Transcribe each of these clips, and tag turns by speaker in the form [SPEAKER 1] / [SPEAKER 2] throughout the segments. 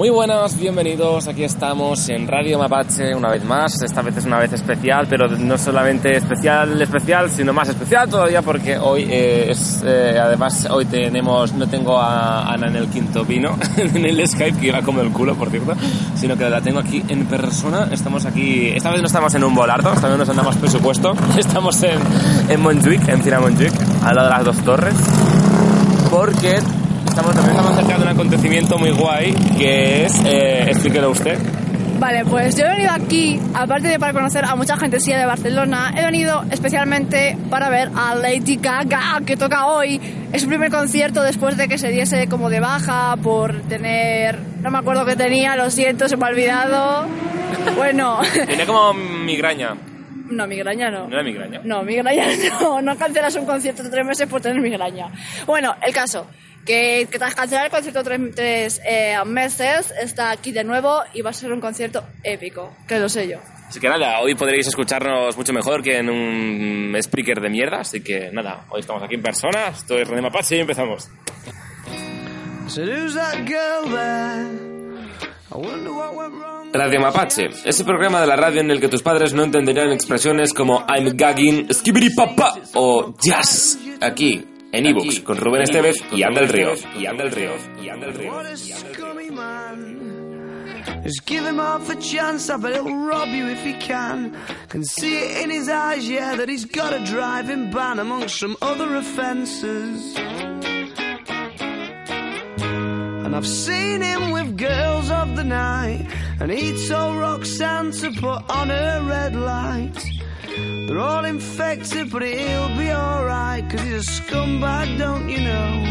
[SPEAKER 1] Muy buenas, bienvenidos. Aquí estamos en Radio Mapache una vez más. Esta vez es una vez especial, pero no solamente especial, especial, sino más especial todavía porque hoy eh, es, eh, además hoy tenemos, no tengo a Ana en el quinto vino, en el Skype que iba como el culo, por cierto, sino que la tengo aquí en persona. Estamos aquí, esta vez no estamos en un volardo, esta vez nos andamos presupuesto. Estamos en, en Montjuic, en Cira Montjuic, al lado de las dos torres, porque estamos, estamos cerca de un acontecimiento muy guay que es, eh, explíquelo usted.
[SPEAKER 2] Vale, pues yo he venido aquí, aparte de para conocer a mucha gente de Barcelona, he venido especialmente para ver a Lady Gaga, que toca hoy. Es su primer concierto después de que se diese como de baja por tener... No me acuerdo qué tenía, lo siento, se me ha olvidado. Bueno,
[SPEAKER 1] Tenía como migraña.
[SPEAKER 2] no, migraña no.
[SPEAKER 1] ¿No era migraña?
[SPEAKER 2] No, migraña no, no cancelas un concierto de tres meses por tener migraña. Bueno, el caso, que, que tras cancelar el concierto tres, tres eh, meses, está aquí de nuevo y va a ser un concierto épico, que lo sé yo.
[SPEAKER 1] Así que nada, hoy podréis escucharnos mucho mejor que en un speaker de mierda. Así que nada, hoy estamos aquí en persona. Estoy René Mapache y empezamos.
[SPEAKER 3] So who's that girl there? I wonder what went wrong.
[SPEAKER 1] Radio Mapache, ese programa de la radio en el que tus padres no entenderían expresiones como I'm gagging, skibidi papa o jazz. Aquí, en ebooks, con Rubén Estevez y Anda el Río. Y Anda el Río. Y Anda el Río.
[SPEAKER 3] What a scummy man. Just give him half a chance, I bet he'll rob you if he can. Can see it in his eyes, yeah, that he's got a driving ban amongst some other offences. And I've seen him with girls of the night, and he told Roxanne to put on her red light. They're all infected, but he'll be alright, cause he's a scumbag, don't you know?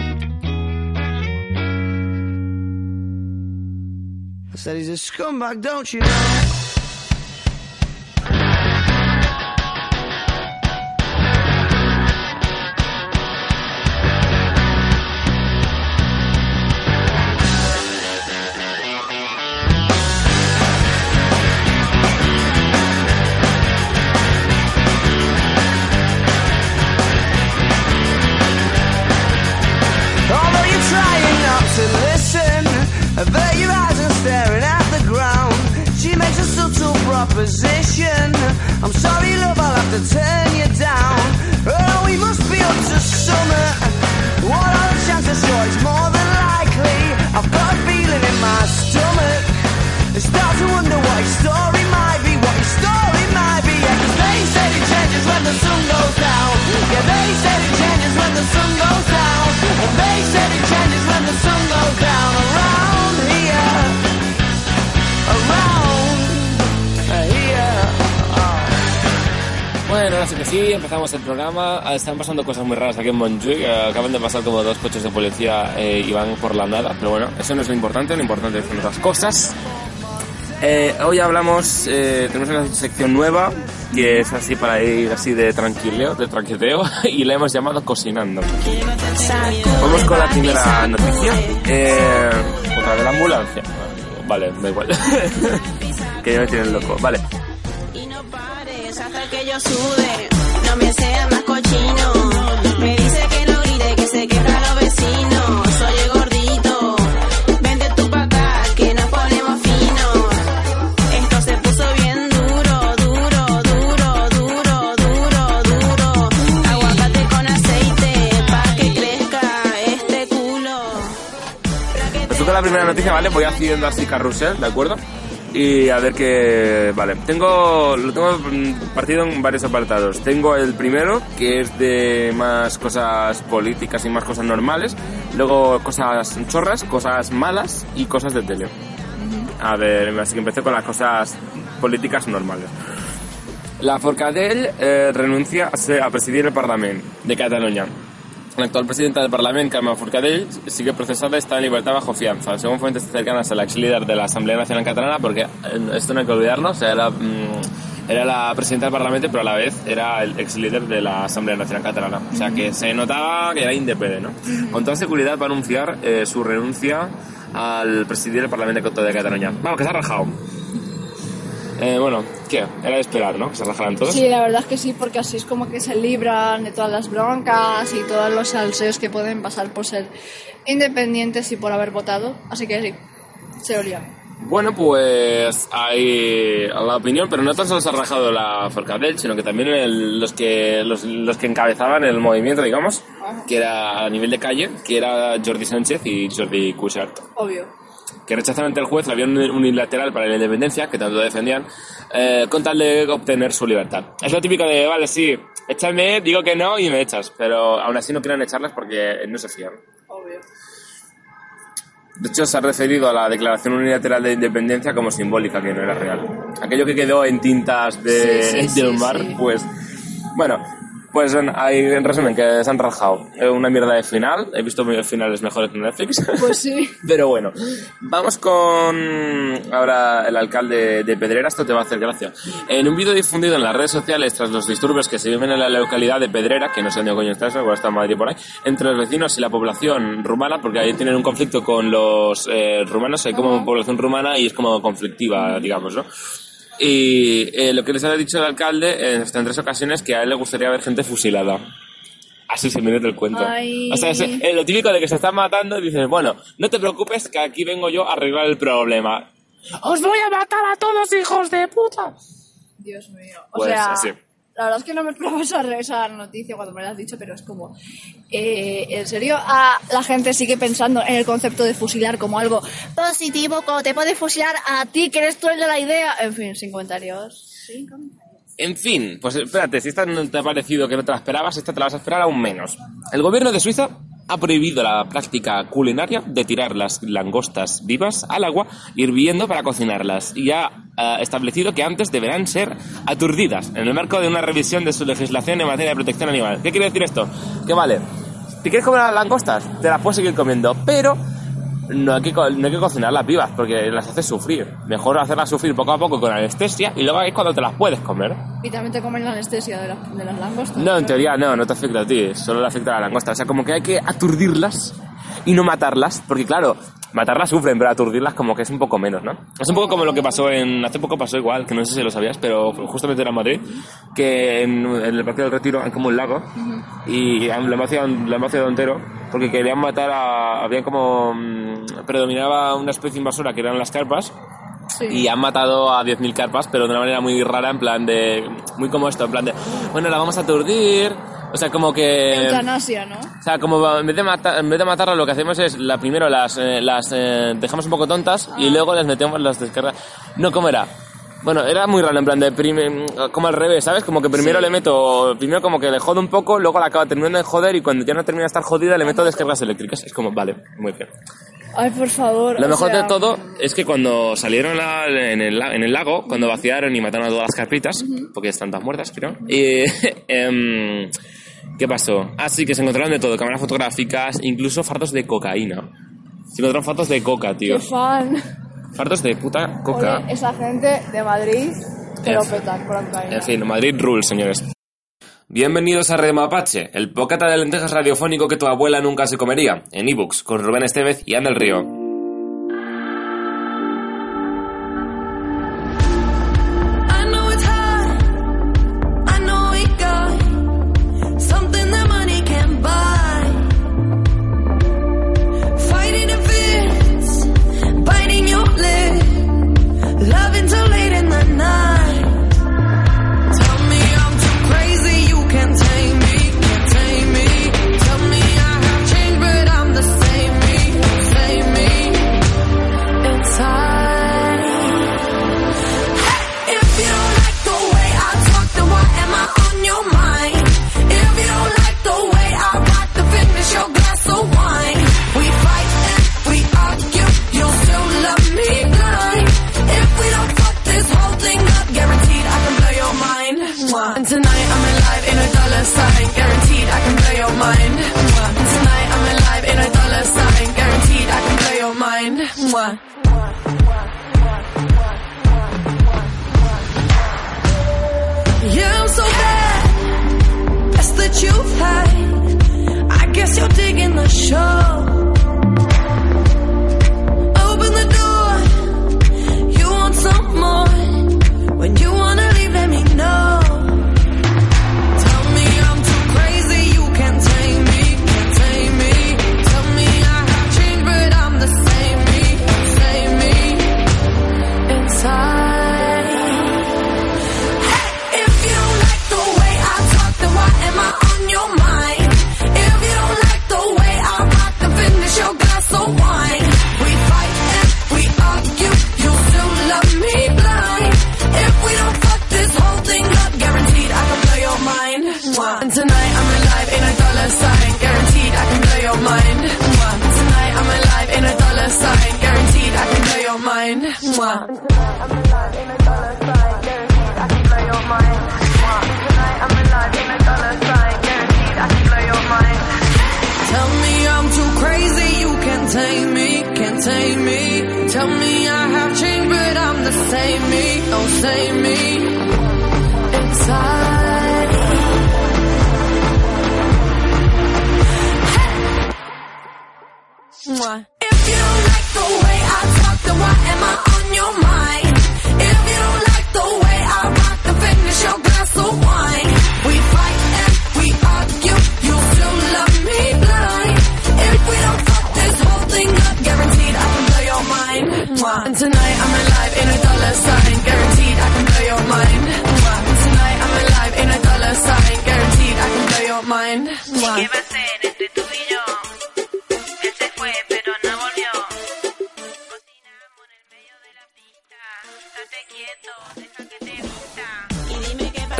[SPEAKER 3] I said he's a scumbag, don't you know?
[SPEAKER 1] Bueno, ahora sí que sí, empezamos el programa. Ah, Están pasando cosas muy raras aquí en Montjuic. Eh, Acaban de pasar como dos coches de policía eh, y van por la nada. Pero bueno, eso no es lo importante. Lo importante son otras cosas. Eh, hoy hablamos, tenemos una sección nueva que es así para ir así de tranquileo, de tranquileo y la hemos llamado Cocinando. Vamos con la primera noticia. Eh, otra de la ambulancia. Vale, da igual. que ya me tienen loco. Vale.
[SPEAKER 4] Que yo sude. No me seas más cochino. Me dice que no grite, que se quejan los vecinos. Soy el gordito. Vente tú pa' acá, que nos ponemos finos. Esto se puso bien duro, duro, duro, duro, duro, duro. Aguacate con aceite, pa' que crezca este culo.
[SPEAKER 1] Os toca la primera noticia, ¿vale? Voy haciendo así carrusel, ¿de acuerdo? Y a ver qué... Vale, tengo... Lo tengo partido en varios apartados. Tengo el primero, que es de más cosas políticas y más cosas normales. Luego cosas chorras, cosas malas y cosas de tele. A ver, así que empecé con las cosas políticas normales. La Forcadell eh, renuncia a presidir el Parlamento de Cataluña. La actual presidenta del Parlamento, Carme Forcadell, sigue procesada y está en libertad bajo fianza, según fuentes cercanas a la ex líder de la Asamblea Nacional Catalana, porque eh, esto no hay que olvidarnos, era, mm, era la presidenta del Parlamento, pero a la vez era el ex líder de la Asamblea Nacional Catalana. O sea que se notaba que era independiente, ¿no? Con toda seguridad va a anunciar eh, su renuncia al presidir el Parlamento de Cataluña. Vamos, que se ha rajado. Eh, bueno, ¿qué? Era de esperar, ¿no? Que se rajaran todos.
[SPEAKER 2] Sí, la verdad es que sí, porque así es como que se libran de todas las broncas y todos los salseos que pueden pasar por ser independientes y por haber votado. Así que sí. se olía.
[SPEAKER 1] Bueno, pues hay la opinión, pero no tan solo se ha rajado la Forcadell, sino que también el- los, que, los, los que encabezaban el movimiento, digamos, que era a nivel de calle, que era Jordi Sánchez y Jordi Cuixart,
[SPEAKER 2] Obvio.
[SPEAKER 1] Que rechazaron ante el juez la vía unilateral para la independencia, que tanto defendían, eh, con tal de obtener su libertad. Es lo típico de, vale, sí, échame, digo que no y me echas, pero aún así no quieren echarlas porque no se fían.
[SPEAKER 2] Obvio.
[SPEAKER 1] De hecho, se ha referido a la declaración unilateral de independencia como simbólica, que no era real. Aquello que quedó en tintas de,
[SPEAKER 2] Sí, sí,
[SPEAKER 1] del
[SPEAKER 2] sí,
[SPEAKER 1] mar, pues. Bueno, pues en, en resumen, que se han rajado. Es una mierda de final. He visto finales mejores que Netflix.
[SPEAKER 2] Pues sí.
[SPEAKER 1] Pero bueno, vamos con ahora el alcalde de Pedrera, esto te va a hacer gracia. En un vídeo difundido en las redes sociales tras los disturbios que se viven en la localidad de Pedrera, que no sé dónde coño está eso, igual está en Madrid por ahí, entre los vecinos y la población rumana, porque ahí tienen un conflicto con los eh, rumanos, hay como población rumana y es como conflictiva, digamos, ¿no? Y eh, lo que les ha dicho el alcalde eh, en tres ocasiones que a él le gustaría ver gente fusilada. Así se me mete el cuento.
[SPEAKER 2] Ay.
[SPEAKER 1] O sea, es, es lo típico de que se están matando y dices, bueno, no te preocupes que aquí vengo yo a arreglar el problema. ¡Os voy a matar a todos, hijos de puta!
[SPEAKER 2] Dios mío. O
[SPEAKER 1] Pues
[SPEAKER 2] sea,
[SPEAKER 1] así.
[SPEAKER 2] La verdad es que no me esperaba esa, esa noticia cuando me la has dicho, pero es como, eh, ¿en serio ah, la gente sigue pensando en el concepto de fusilar como algo positivo, como te puede fusilar a ti, que eres tú el de la idea? En fin, sin comentarios. Sin comentarios.
[SPEAKER 1] En fin, pues espérate, si esta no te ha parecido que no te la esperabas, esta te la vas a esperar aún menos. El gobierno de Suiza ha prohibido la práctica culinaria de tirar las langostas vivas al agua hirviendo para cocinarlas y ha eh, establecido que antes deberán ser aturdidas en el marco de una revisión de su legislación en materia de protección animal. ¿Qué quiere decir esto? Que vale, si quieres comer las langostas, te las puedes seguir comiendo, pero no hay, que, no hay que cocinarlas vivas porque las haces sufrir. Mejor hacerlas sufrir poco a poco con anestesia y luego es cuando te las puedes comer.
[SPEAKER 2] Y también te comen la anestesia de, la- de las langostas.
[SPEAKER 1] No, en teoría no, no te afecta a ti, solo le afecta a la langosta. O sea, como que hay que aturdirlas y no matarlas, porque claro, matarlas sufren, pero aturdirlas como que es un poco menos, ¿no? Es un poco como lo que pasó en... Hace poco pasó igual, que no sé si lo sabías, pero justamente era en Madrid, que en, en el Parque del Retiro hay como un lago y la embacia, la embacia de Ontero, porque querían matar a... Había como... mm, predominaba una especie invasora que eran las carpas,
[SPEAKER 2] Sí.
[SPEAKER 1] y han matado a 10.000 carpas, pero de una manera muy rara, en plan de... Muy como esto, en plan de... Bueno, la vamos a aturdir... O sea, como que...
[SPEAKER 2] Eutanasia, ¿no?
[SPEAKER 1] O sea, como en vez de, matar, en vez de matarlas, lo que hacemos es, la primero las, eh, las eh, dejamos un poco tontas y luego les metemos las descargas. No, ¿cómo era? Bueno, era muy raro, en plan de prime- como al revés, ¿sabes? Como que primero
[SPEAKER 2] Sí.
[SPEAKER 1] le meto, primero como que le jodo un poco, luego la acabo terminando de joder y cuando ya no termina de estar jodida le meto descargas eléctricas. Es como, vale, muy bien.
[SPEAKER 2] Ay, por favor.
[SPEAKER 1] Lo mejor
[SPEAKER 2] sea,
[SPEAKER 1] de todo es que cuando salieron en, el, la- en el lago, cuando vaciaron y mataron a todas las carpitas, porque están todas muertas, creo, y, em, ¿qué pasó? Ah, sí, que se encontraron de todo, cámaras fotográficas, incluso fardos de cocaína. Se encontraron fardos de coca, tío.
[SPEAKER 2] Qué fan.
[SPEAKER 1] Fardos de puta coca.
[SPEAKER 2] Oye, esa gente de Madrid que lo petan por la cocaína.
[SPEAKER 1] En fin, Madrid Rules, señores. Bienvenidos a Red Mapache, el pócata de lentejas radiofónico que tu abuela nunca se comería, en ebooks, con Rubén Estevez y Ana del Río.
[SPEAKER 5] Dollar sign, guaranteed I can blow your mind. Tonight I'm alive in a dollar sign, guaranteed I can blow your mind. Yeah, I'm so bad. That's the truth. hide. I guess you're digging the show. Me, me. Tell me I have changed, but I'm the same me, don't same me.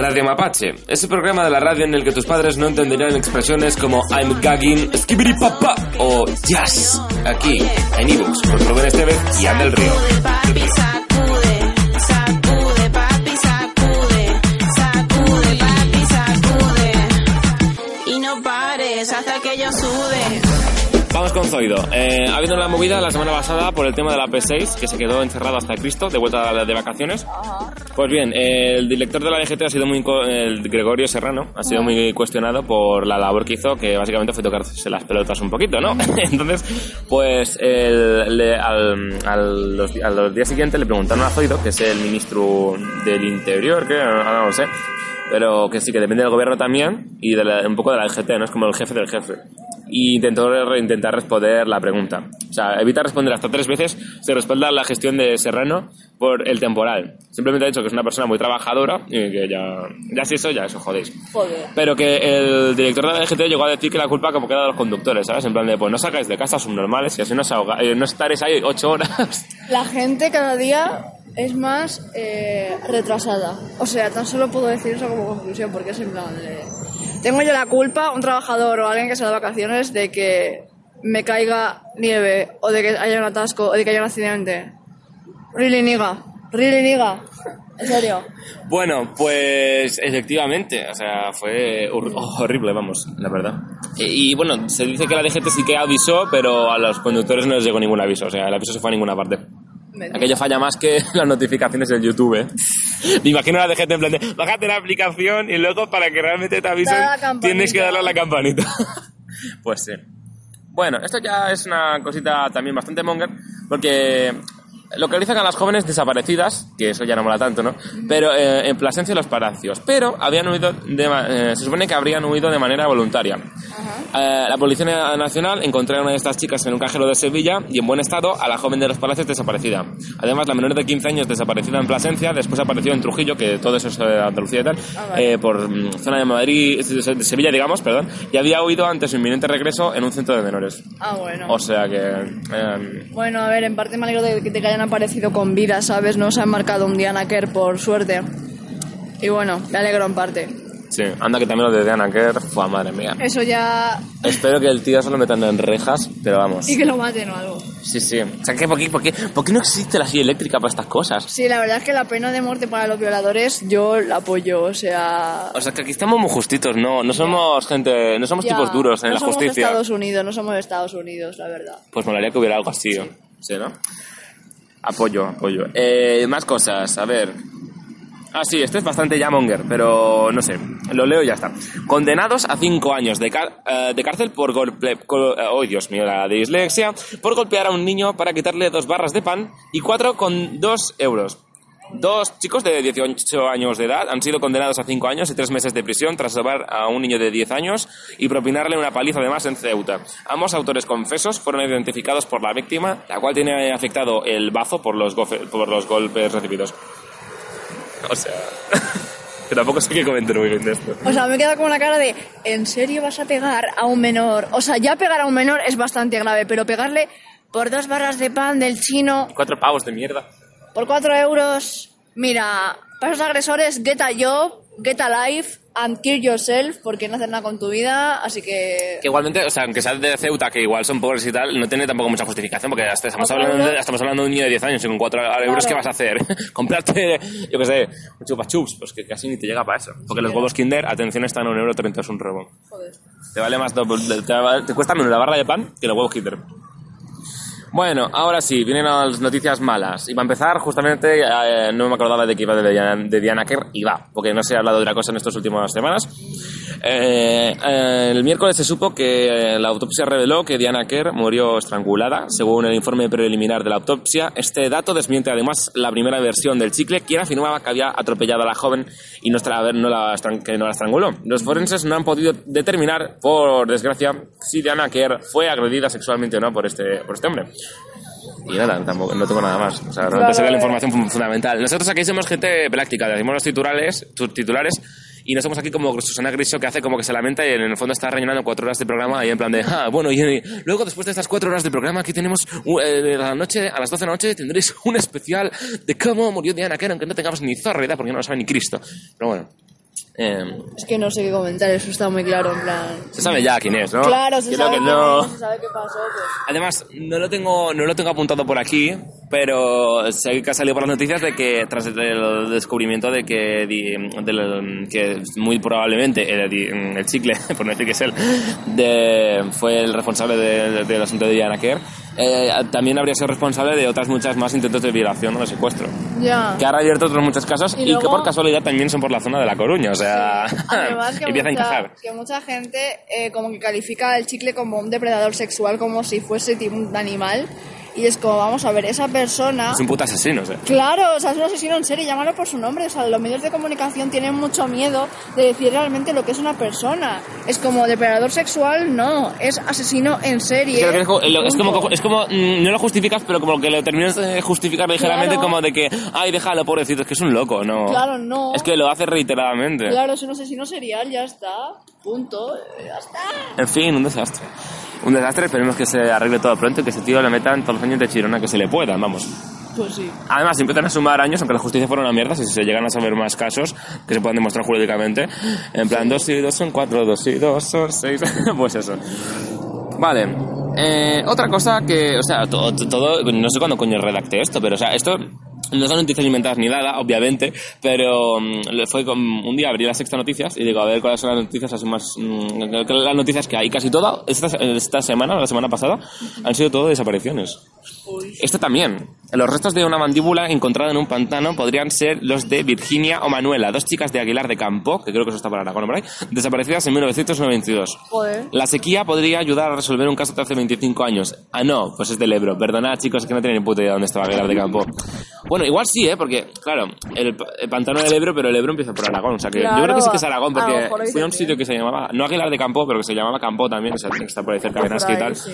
[SPEAKER 1] Radio Mapache, ese programa de la radio en el que tus padres no entenderían expresiones como I'm gagging, skibidi papa o jazz. Aquí, en ebooks, por Rubén Estevez y Andel Río. Con Zoido. Eh, ha habido una movida la semana pasada por el tema de la P6, que se quedó encerrado hasta Cristo, de vuelta de vacaciones. Pues bien, eh, el director de la DGT ha sido muy, el Gregorio Serrano, ha sido muy cuestionado por la labor que hizo, que básicamente fue tocarse las pelotas un poquito, ¿no? Entonces, pues el- le- al, al los, los días siguientes le preguntaron a Zoido, que es el ministro del Interior, que ahora no lo sé, pero que sí, que depende del gobierno también y de la- un poco de la DGT, ¿no? Es como el jefe del jefe. Y intentó re- intentar responder la pregunta. O sea, evita responder hasta tres veces, se respalda la gestión de Serrano por el temporal. Simplemente ha dicho que es una persona muy trabajadora y que ya, ya si eso, ya eso jodéis.
[SPEAKER 2] Joder.
[SPEAKER 1] Pero que el director de la DGT llegó a decir que la culpa como queda de los conductores, ¿sabes? En plan de, pues no sacáis de casa subnormales y así no, os ahoga- eh, no estaréis ahí ocho horas.
[SPEAKER 2] La gente cada día es más eh, retrasada. O sea, tan solo puedo decir eso como conclusión, porque es en plan de... Tengo yo la culpa, un trabajador o alguien que se da vacaciones, de que me caiga nieve, o de que haya un atasco, o de que haya un accidente. Really niga, really niga. En serio.
[SPEAKER 1] Bueno, pues efectivamente, o sea, fue hor- horrible, vamos, la verdad. Y, y, bueno, se dice que la DGT sí que avisó, pero a los conductores no les llegó ningún aviso, o sea, el aviso se fue a ninguna parte. Aquello falla más que las notificaciones del YouTube. ¿eh? Me imagino a la DGT en plan de, bájate la aplicación y luego para que realmente te avisen tienes que darle a la campanita. pues sí. Bueno, esto ya es una cosita también bastante monger, porque localizan a las jóvenes desaparecidas, que eso ya no mola tanto, ¿no? Pero eh, en Plasencia y los Palacios. Pero habían huido de eh, se supone que habrían huido de manera voluntaria. Eh, la Policía Nacional encontró a una de estas chicas en un cajero de Sevilla y en buen estado a la joven de los Palacios desaparecida. Además, la menor de 15 años desaparecida en Plasencia, después apareció en Trujillo, que todo eso es eh, Andalucía y tal,
[SPEAKER 2] vale.
[SPEAKER 1] eh, por mm, zona de Madrid, de Sevilla, digamos, perdón, y había huido ante su inminente regreso en un centro de menores.
[SPEAKER 2] Ah, bueno.
[SPEAKER 1] O sea que... eh,
[SPEAKER 2] Bueno, a ver, en parte me alegro de que, de que hayan aparecido con vida, ¿sabes? No se han marcado un Diana Kerr, por suerte. Y bueno, me alegro en parte.
[SPEAKER 1] sí, anda que también lo de Diana Kerr, fue madre mía.
[SPEAKER 2] Eso ya...
[SPEAKER 1] Espero que el tío se lo metan en rejas, pero vamos.
[SPEAKER 2] Y que lo maten o algo.
[SPEAKER 1] Sí, sí. O sea, que ¿por qué, por qué, por qué no existe la silla eléctrica para estas cosas?
[SPEAKER 2] Sí, la verdad es que la pena de muerte para los violadores yo la apoyo, o sea...
[SPEAKER 1] O sea, que aquí estamos muy justitos, no, no somos gente, no somos
[SPEAKER 2] ya,
[SPEAKER 1] tipos duros en
[SPEAKER 2] no
[SPEAKER 1] la
[SPEAKER 2] somos
[SPEAKER 1] justicia.
[SPEAKER 2] Estados Unidos, no somos Estados Unidos, la verdad.
[SPEAKER 1] Pues molaría que hubiera algo así, ¿no? Sí, ¿no? Apoyo, apoyo. Eh, más cosas, a ver. Ah, sí, este es bastante ya monger, pero no sé, lo leo y ya está. Condenados a cinco años de, eh, de cárcel por golpe... eh, oh, Dios mío, la dislexia. Por golpear a un niño para quitarle dos barras de pan y cuatro con dos euros. Dos chicos de 18 años de edad han sido condenados a 5 años y 3 meses de prisión tras robar a un niño de 10 años y propinarle una paliza además en Ceuta. Ambos autores confesos fueron identificados por la víctima, la cual tiene afectado el bazo por los, gofe- por los golpes recibidos. O sea, que tampoco sé qué comentar muy bien de esto.
[SPEAKER 2] O sea, me he quedado con una cara de, ¿en serio vas a pegar a un menor? O sea, ya pegar a un menor es bastante grave, pero pegarle por dos barras de pan del chino,
[SPEAKER 1] Cuatro pavos de mierda.
[SPEAKER 2] Por cuatro euros, mira, para esos agresores, get a job get alive and kill yourself porque no haces nada con tu vida, así que...
[SPEAKER 1] Que igualmente, o sea, aunque sea de Ceuta, que igual son pobres y tal, no tiene tampoco mucha justificación, porque hasta estamos,
[SPEAKER 2] ¿Cuatro
[SPEAKER 1] hablando de, estamos hablando de un niño de 10 años y con 4 euros, ¿qué vas a hacer? Comprarte, yo qué sé, un chupa chups, pues que casi ni te llega para eso. Porque los huevos Kinder, atención, están a 1,30€, es un robo.
[SPEAKER 2] Joder.
[SPEAKER 1] Te vale más, doble- te cuesta menos la barra de pan que los huevos Kinder. Bueno, ahora sí, vienen las noticias malas. Y para empezar, justamente, eh, no me acordaba de que iba de Diana, de Diana Kerr, y va, porque no se ha hablado de otra cosa en estas últimas semanas. Eh, eh, el miércoles se supo que la autopsia reveló que Diana Kerr murió estrangulada, según el informe preliminar de la autopsia. Este dato desmiente además la primera versión del chicle, quien afirmaba que había atropellado a la joven y no, no la, que no la estranguló. Los forenses no han podido determinar, por desgracia, si Diana Kerr fue agredida sexualmente o no por este, por este hombre. Y nada, tampoco, no tengo nada más. O sea, realmente sería la
[SPEAKER 2] eh.
[SPEAKER 1] información fun- fundamental. Nosotros aquí somos gente práctica, decimos los titulares, tus titulares, y no somos aquí como Susana Griso que hace como que se lamenta y en el fondo está rellenando cuatro horas de programa y en plan de, ah, bueno, y, luego después de estas cuatro horas de programa aquí tenemos, eh, la noche, a las 12 de la noche tendréis un especial de cómo murió Diana Kerr, aunque no tengamos ni zorra porque no lo sabe ni Cristo. Pero bueno, eh,
[SPEAKER 2] Es que no sé qué comentar, eso está muy claro, en plan...
[SPEAKER 1] se sabe ya quién es, ¿no?
[SPEAKER 2] Claro, se
[SPEAKER 1] Creo
[SPEAKER 2] sabe,
[SPEAKER 1] que
[SPEAKER 2] quién
[SPEAKER 1] no...
[SPEAKER 2] es, se sabe qué pasó, pues...
[SPEAKER 1] Además, no lo tengo, no lo tengo apuntado por aquí, pero sé que ha salido por las noticias de que tras el descubrimiento de que, del- que muy probablemente el, el chicle, por no decir que es él, de, fue el responsable de- del asunto de Diana Kerr, eh, también habría sido responsable de otras muchas más intentos de violación o de secuestro.
[SPEAKER 2] Ya.
[SPEAKER 1] Que ha abierto otros muchos casos
[SPEAKER 2] Y
[SPEAKER 1] y, que
[SPEAKER 2] luego-
[SPEAKER 1] por casualidad también son por la zona de La Coruña, o sea,
[SPEAKER 2] Además que
[SPEAKER 1] empieza a
[SPEAKER 2] mucha,
[SPEAKER 1] encajar.
[SPEAKER 2] que mucha gente eh, como que califica el chicle como un depredador sexual, como si fuese tipo un animal. Y es como, vamos a ver, esa persona...
[SPEAKER 1] Es un puto asesino, o sea.
[SPEAKER 2] Claro, o sea, es un asesino en serie, llámalo por su nombre. O sea, los medios de comunicación tienen mucho miedo de decir realmente lo que es una persona. Es como depredador sexual, no, es asesino en serie.
[SPEAKER 1] Es como, es como, es como, mm, no lo justificas, pero como que lo terminas de justificar ligeramente
[SPEAKER 2] Claro.
[SPEAKER 1] como de que, ay, déjalo, pobrecito, es que es un loco, no.
[SPEAKER 2] Claro, no.
[SPEAKER 1] Es que lo hace reiteradamente.
[SPEAKER 2] Claro, es un asesino serial, ya está. Punto, ya está.
[SPEAKER 1] En fin, un desastre. Un desastre, esperemos que se arregle todo pronto y que ese tío le metan todos los años de chirona que se le pueda, vamos.
[SPEAKER 2] Pues sí.
[SPEAKER 1] Además, si empiezan a sumar años, aunque la justicia fuera una mierda, si se llegan a saber más casos que se puedan demostrar jurídicamente, en plan 2 y 2 son 4, 2 y 2 son 6, pues eso. Vale. Eh, otra cosa que, o sea, todo, todo, no sé cuándo coño redacté esto, pero, o sea, esto no son noticias inventadas ni nada, obviamente, pero mm, fue como un día abrí las sexta noticias y digo, a ver cuáles son las noticias así más, mm, las noticias que hay. Casi toda, esta, esta semana, la semana pasada, han sido todo desapariciones. Este también. Los restos de una mandíbula encontrada en un pantano podrían ser los de Virginia o Manuela, dos chicas de Aguilar de Campo, que creo que eso está para Aragón por ahí, desaparecidas en 1992.
[SPEAKER 2] Joder.
[SPEAKER 1] La sequía podría ayudar a resolver un caso de hace 25 años. Ah, no, pues es del Ebro. Perdonad, chicos, que no tienen ni puta idea dónde estaba Aguilar de Campo. Bueno, igual sí, ¿eh? Porque, claro, el, el pantano del Ebro, pero el Ebro empieza por Aragón. O sea que yo
[SPEAKER 2] Claro,
[SPEAKER 1] creo que sí que es Aragón, porque fui a un sitio que se llamaba, no Aguilar de Campo, pero que se llamaba Campo también, o sea, que está por ahí cerca de
[SPEAKER 2] Por
[SPEAKER 1] Nasca y tal.
[SPEAKER 2] sí.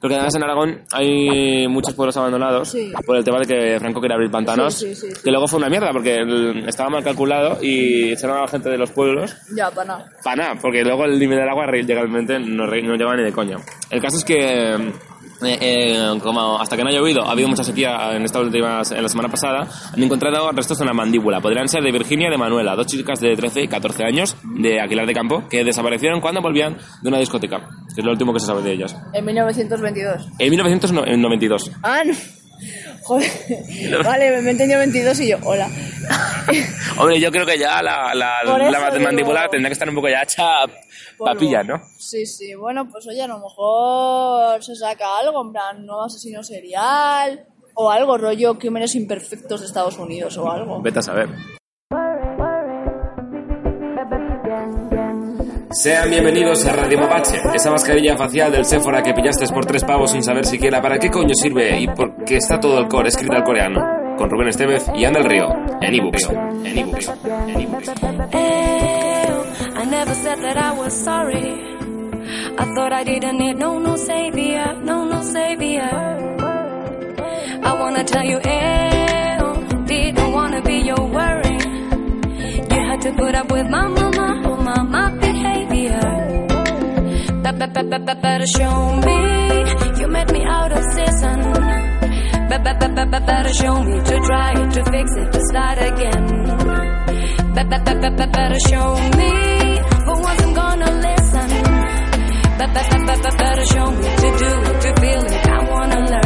[SPEAKER 1] Porque además en Aragón hay muchos pueblos abandonados
[SPEAKER 2] Sí.
[SPEAKER 1] por el tema de que Franco quería abrir pantanos,
[SPEAKER 2] Sí, sí, sí,
[SPEAKER 1] que luego fue una mierda porque el- estaba mal calculado y echaron a la gente de los pueblos
[SPEAKER 2] Ya, para nada.
[SPEAKER 1] para nada, porque luego el nivel del agua re- legalmente no, no llega ni de coña. El caso es que, eh, eh, como hasta que no ha llovido, ha habido mucha sequía en esta última, en la semana pasada, han encontrado restos en la mandíbula. Podrían ser de Virginia y de Manuela, dos chicas de 13 y 14 años de Aguilar de Campo, que desaparecieron cuando volvían de una discoteca, que es lo último que se sabe de ellas.
[SPEAKER 2] En 1922.
[SPEAKER 1] En 1992.
[SPEAKER 2] Ah, no. Joder. Vale, me he entendido 22 y yo, hola.
[SPEAKER 1] Hombre, yo creo que ya la, la, mandíbula
[SPEAKER 2] digo.
[SPEAKER 1] tendrá que estar un poco ya hecha papilla, ¿no?
[SPEAKER 2] Sí, sí. Bueno, pues oye, a lo mejor se saca algo, en plan, nuevo asesino serial. O algo, rollo crímenes imperfectos de Estados Unidos o algo.
[SPEAKER 1] Vete a saber. Sean bienvenidos a Radio Mapache, esa mascarilla facial del Sephora que pillaste por tres pavos sin saber siquiera para qué coño sirve y porque está todo el core escrito al coreano. Con Rubén Estevez y Ana del Río, en ebooks. En ebooks. En ebooks.
[SPEAKER 5] I never said that I was sorry. I thought I didn't need no, no savior, no, no savior. I wanna tell you, ew, didn't wanna be your worry. You had to put up with my mama, Better show me you made me out of season. Be- be- be- be- be- Better show me to try to fix it, to start again. Be- be- be- be- be- Better show me. For once I'm gonna listen. Be- be- be- be- be- Better show me to do it, to feel it. I wanna learn.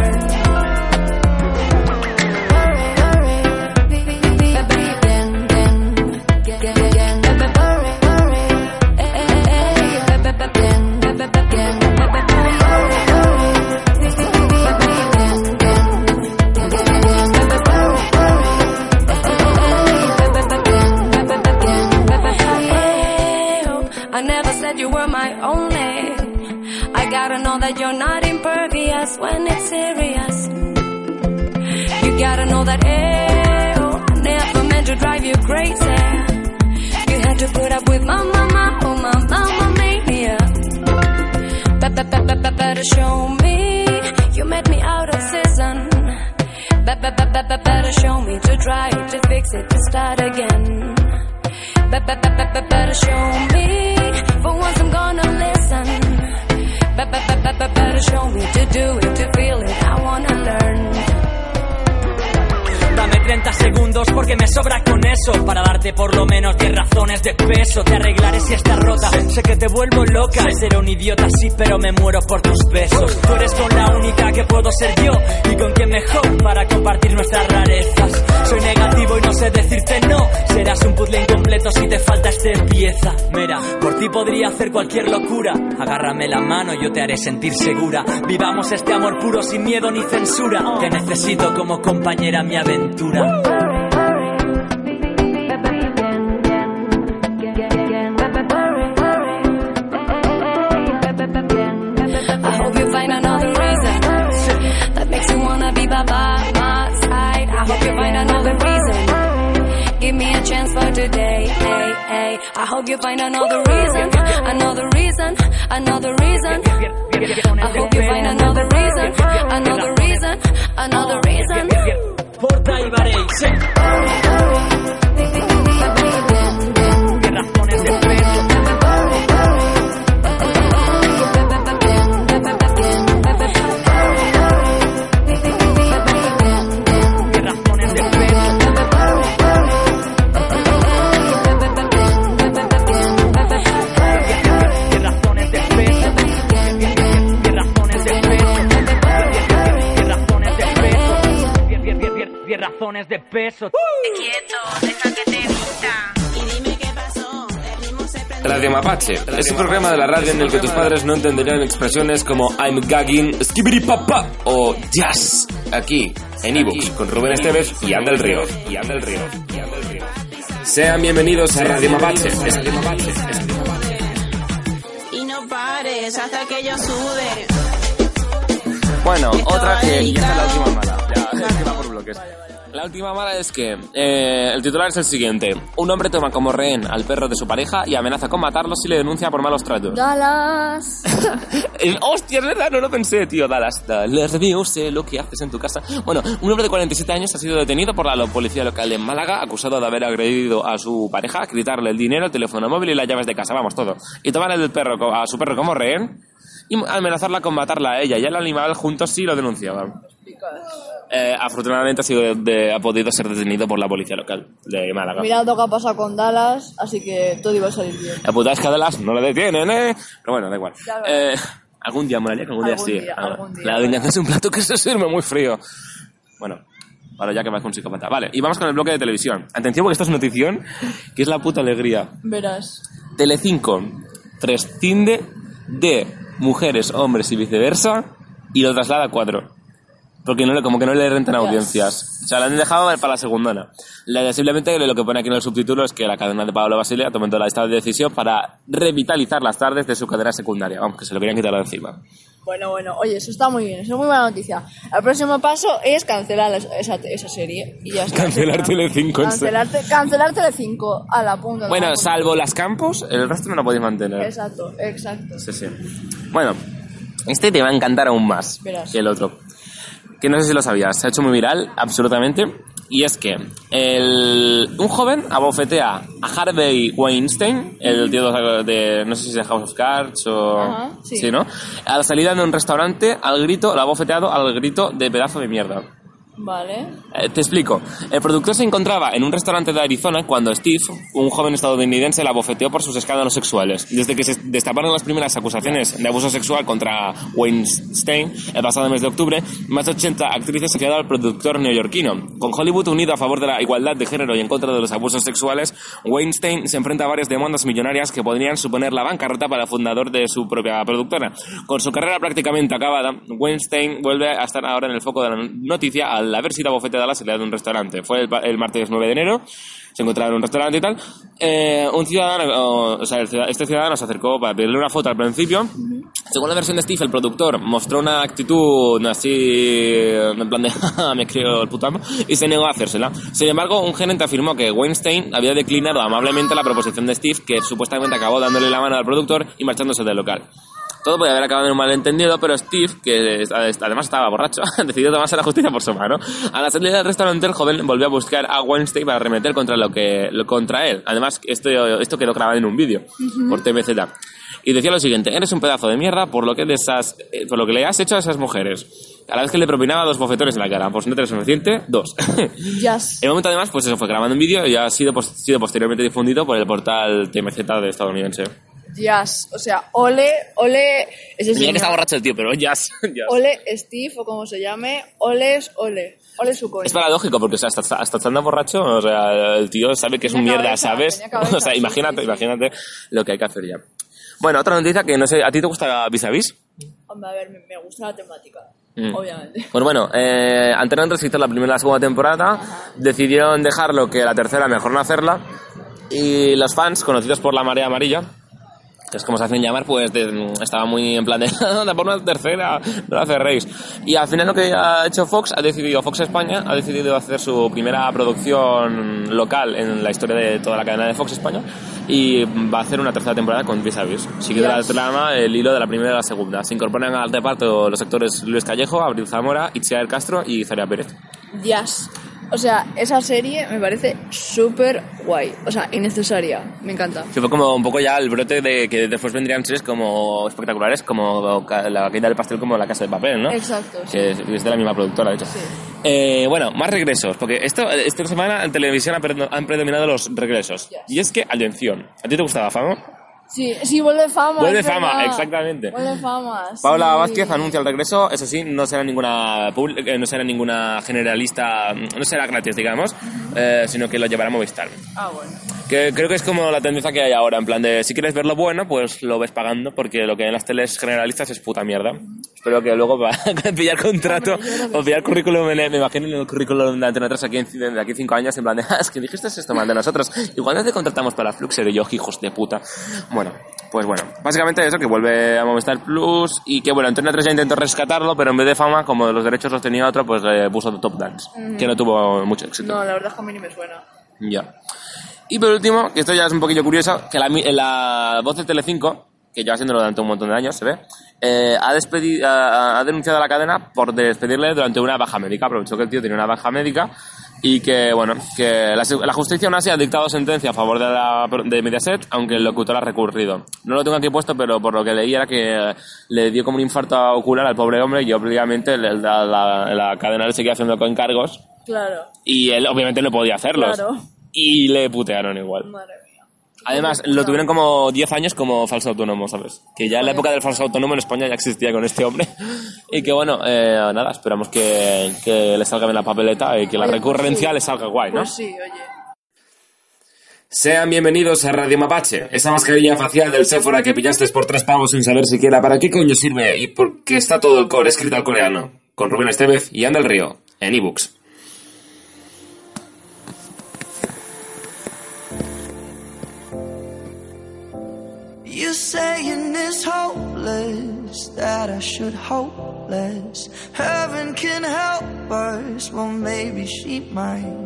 [SPEAKER 5] Never said you were my only. I gotta know that you're not impervious when it's serious. You gotta know that ew, I never meant to drive you crazy. You had to put up with my mama, oh my mama mania. Be- be- be- be- be- Better show me you met me out of season. Be- be- be- be- be- Better show me to try to fix it to start again. Be- be- be- be- be- Better show me Be- Better show me to do it to feel it. I wanna learn.
[SPEAKER 6] Dame 30 segundos porque me sobra con eso. Para darte por lo menos 10 razones de peso Te arreglaré si estás rota. Sé que te vuelvo loca Seré un idiota sí pero me muero por tus besos. Tú eres con la única que puedo ser yo Y con quien mejor para compartir nuestras rarezas. Soy negativo y no sé decirte no. Serás un puzzle incompleto si te falta esta pieza. Mira, por ti podría hacer cualquier locura. Agárrame la mano, yo te haré sentir segura. Vivamos este amor puro sin miedo ni censura Te necesito como compañera mi aventura
[SPEAKER 5] I hope you find another reason that makes you wanna be. I hope you find another reason. Give me a chance for today. Hey, hey. I hope you find another reason, another reason, another reason. I hope you find another reason, another reason, another reason.
[SPEAKER 6] Porta y. Qué razones de peso. De peso.
[SPEAKER 7] Quieto, deja que te vista.
[SPEAKER 4] Y dime qué pasó. El ritmo se prendió.
[SPEAKER 1] Radio Mapache es un programa de la radio en el que tus padres no entenderían expresiones como I'm gagging, skibidi papa o jazz. Aquí, en ebooks, con Rubén Esteves y Andel Río. Y Andel Río. Y Andel Río. Sean bienvenidos a Radio Mapache. Es Radio Mapache.
[SPEAKER 4] Y no pares hasta que yo sude.
[SPEAKER 1] Bueno, otra que... Y esta es la última mala. Ya, es que va por bloques. La última mala es que eh, el titular es el siguiente. Un hombre toma como rehén al perro de su pareja y amenaza con matarlo si le denuncia por malos tratos.
[SPEAKER 2] Dallas.
[SPEAKER 1] Hostia, es verdad, no lo pensé, tío. Dallas, Dallas Review, sé lo que haces en tu casa. Bueno, un hombre de 47 años ha sido detenido por la policía local de Málaga, acusado de haber agredido a su pareja, quitarle el dinero, el teléfono móvil y las llaves de casa, vamos, todo. Y tomar el perro, a su perro como rehén y amenazarla con matarla a ella y al animal juntos sí lo denunciaban. Eh, afortunadamente ha, sido de- ha podido ser detenido por la policía local de Málaga.
[SPEAKER 2] Mirad lo que ha pasado con Dallas, así que todo iba a salir bien.
[SPEAKER 1] La puta es que a Dallas no le detienen, ¿eh? Pero bueno, da igual. Eh, algún día, moraría que algún día
[SPEAKER 2] Algún
[SPEAKER 1] sí.
[SPEAKER 2] día, algún día.
[SPEAKER 1] La venganza es un plato que se sirve muy frío. Bueno, ahora ya que vas con psicópata. Vale, y vamos con el bloque de televisión. Atención porque esto es notición, que es la puta alegría.
[SPEAKER 2] Verás.
[SPEAKER 1] Telecinco prescinde de mujeres, hombres y viceversa y lo traslada a cuatro. Porque no le, como que no le rentan audiencias. O sea, la han dejado para la segundona. La- Simplemente lo que pone aquí en el subtítulo es que la cadena de Pablo Basile ha tomado la esta decisión para revitalizar las tardes de su cadena secundaria. Vamos, que se lo querían quitar de encima.
[SPEAKER 2] Bueno, bueno, oye, eso está muy bien, eso es muy buena noticia. El próximo paso es cancelar es- esa, esa serie y ya está.
[SPEAKER 1] Cancelar Telecinco, serio.
[SPEAKER 2] Cancelar, cancelar Telecinco a la punta.
[SPEAKER 1] Bueno, salvo las campos, el resto no lo podéis mantener.
[SPEAKER 2] Exacto, exacto.
[SPEAKER 1] Sí, sí. Bueno, este te va a encantar aún más
[SPEAKER 2] Verás.
[SPEAKER 1] que el otro. Que no sé si lo sabías, se ha hecho muy viral, absolutamente. Y es que el, un joven abofetea a Harvey Weinstein, el tío de, de- no sé si es de House of Cards o...
[SPEAKER 2] Ajá, sí.
[SPEAKER 1] ¿no? A la salida de un restaurante, al grito, lo ha abofeteado al grito de pedazo de mierda.
[SPEAKER 2] Vale.
[SPEAKER 1] Eh, te explico. El productor se encontraba en un restaurante de Arizona cuando Steve, un joven estadounidense, la bofeteó por sus escándalos sexuales. Desde que se destaparon las primeras acusaciones de abuso sexual contra Weinstein el pasado mes de octubre, más de 80 actrices se han quedado al productor neoyorquino. Con Hollywood unido a favor de la igualdad de género y en contra de los abusos sexuales, Weinstein se enfrenta a varias demandas millonarias que podrían suponer la bancarrota para el fundador de su propia productora. Con su carrera prácticamente acabada, Weinstein vuelve a estar ahora en el foco de la noticia al haber sido abofeteada a la salida de un restaurante. Fue el, el martes 9 de enero, se encontraba en un restaurante y tal. Eh, un ciudadano, o, o sea, este ciudadano se acercó para pedirle una foto al principio. Según la versión de Steve, el productor mostró una actitud así, en plan de, "Ja, me creo el puto amo", y se negó a hacérsela. Sin embargo, un gerente afirmó que Weinstein había declinado amablemente la proposición de Steve, que supuestamente acabó dándole la mano al productor y marchándose del local. Todo podía haber acabado en un malentendido, pero Steve, que además estaba borracho, decidió tomarse la justicia por su mano. A la salida del restaurante, el joven volvió a buscar a Weinstein para arremeter contra, lo que, lo- contra él. Además, esto, esto quedó grabado en un vídeo por TMZ. Y decía lo siguiente, eres un pedazo de mierda por lo que, de esas, eh, por lo que le has hecho a esas mujeres. A la vez que le propinaba dos bofetones en la cara. Pues no te suficiente, dos.
[SPEAKER 2] Yes.
[SPEAKER 1] El momento además, pues eso fue grabando un vídeo y ha sido, pos- sido posteriormente difundido por el portal TMZ de estadounidense.
[SPEAKER 2] Yes. O sea, ole, ole. Ese
[SPEAKER 1] Mira
[SPEAKER 2] señor.
[SPEAKER 1] que está borracho el tío, pero jazz. jazz.
[SPEAKER 2] Ole Steve o como se llame. Ole es ole. Ole su coño.
[SPEAKER 1] Es paradójico porque o sea, hasta, hasta estando borracho, o sea, el tío sabe que es un
[SPEAKER 2] Tenía
[SPEAKER 1] mierda,
[SPEAKER 2] cabeza,
[SPEAKER 1] ¿sabes?
[SPEAKER 2] cabeza,
[SPEAKER 1] o sea,
[SPEAKER 2] sí,
[SPEAKER 1] imagínate,
[SPEAKER 2] sí, sí.
[SPEAKER 1] imagínate lo que hay que hacer ya. Bueno, otra noticia que no sé, ¿a ti te gusta Vis a Vis?
[SPEAKER 2] Hombre, a ver, me, me gusta la temática.
[SPEAKER 1] Mm.
[SPEAKER 2] Obviamente.
[SPEAKER 1] Pues bueno, eh, al tener reescrito la primera y la segunda temporada, decidieron dejarlo que la tercera mejor no hacerla. Y los fans, conocidos por la marea amarilla, es como se hacen llamar, pues de- estaba muy en plan de, anda por una tercera, no la cerréis. Y al final lo que ha hecho Fox, ha decidido, Fox España, ha decidido hacer su primera producción local en la historia de toda la cadena de Fox España y va a hacer una tercera temporada con Vis a Vis. Siguiendo la trama, el hilo de la primera y la segunda. Se incorporan al reparto los actores Luis Callejo, Abril Zamora, Itziar Castro y Zaria Pérez.
[SPEAKER 2] Yes. O sea, esa serie me parece súper guay. O sea, innecesaria. Me encanta.
[SPEAKER 1] Que fue como un poco ya el brote de que después vendrían series como espectaculares, como La caída del pastel, como La casa de papel, ¿no?
[SPEAKER 2] Exacto, sí.
[SPEAKER 1] Que es es de la misma productora, de hecho.
[SPEAKER 2] Sí.
[SPEAKER 1] Eh, bueno, más regresos, porque esto, esta semana en televisión han pre- han predominado los regresos.
[SPEAKER 2] Yes.
[SPEAKER 1] Y es que, atención, ¿a ti te gustaba Fama?
[SPEAKER 2] Sí, sí, vuelve fama.
[SPEAKER 1] Vuelve fama,
[SPEAKER 2] verdad.
[SPEAKER 1] exactamente.
[SPEAKER 2] Vuelve fama.
[SPEAKER 1] Paula. Vázquez anuncia el regreso, eso sí, no será ninguna eh, no será ninguna generalista, no será gratis, digamos, eh, sino que lo llevará a Movistar.
[SPEAKER 2] Ah, bueno.
[SPEAKER 1] Que creo que es como la tendencia que hay ahora, en plan de si quieres ver lo bueno, pues lo ves pagando, porque lo que hay en las teles generalistas es puta mierda. Espero que luego va a pillar contrato
[SPEAKER 2] Hombre,
[SPEAKER 1] o pillar currículum, en- me imagino en el currículum de Antena 3 aquí en, de aquí cinco años, en plan de, "Ah, es que dijiste esto mal de nosotros, igual no te contratamos para Fluxer y yo, hijos de puta. Bueno, pues bueno, básicamente eso, que vuelve a Movistar Plus y que bueno, Antena 3 ya intentó rescatarlo, pero en vez de fama, como los derechos los tenía otro, pues eh, puso Top Dance, que no tuvo mucho éxito.
[SPEAKER 2] No, la verdad es que a mí ni me suena.
[SPEAKER 1] Ya. Y por último, que esto ya es un poquillo curioso, que la, la voz de Telecinco, que lleva haciéndolo durante un montón de años, se ve, eh, ha, despedi- ha, ha denunciado a la cadena por despedirle durante una baja médica. Aprovechó que el tío tenía una baja médica y que, bueno, que la, la justicia aún así ha dictado sentencia a favor de, la, de Mediaset, aunque el locutor ha recurrido. No lo tengo aquí puesto, pero por lo que leí era que le dio como un infarto ocular al pobre hombre y obviamente la, la- la cadena le seguía haciendo encargos
[SPEAKER 2] Claro.
[SPEAKER 1] y él obviamente no podía hacerlos.
[SPEAKER 2] Claro.
[SPEAKER 1] Y le putearon igual.
[SPEAKER 2] Madre mía.
[SPEAKER 1] Además, lo tuvieron como 10 años como falso autónomo, ¿sabes? Que ya en la época del falso autónomo en España ya existía con este hombre. Y que bueno, eh, nada, esperamos que, que le salga bien la papeleta y que la
[SPEAKER 2] Oye, pues
[SPEAKER 1] recurrencia
[SPEAKER 2] sí.
[SPEAKER 1] le salga guay, ¿no?
[SPEAKER 2] Pues sí, oye.
[SPEAKER 1] Sean bienvenidos a Radio Mapache, esa mascarilla facial del Sephora que pillaste por tres pavos sin saber siquiera para qué coño sirve y por qué está todo el core escrito al coreano. Con Rubén Estevez y Anda el Río, en ebooks.
[SPEAKER 3] You saying it's hopeless that I should hope less. Heaven can help us, well maybe she might.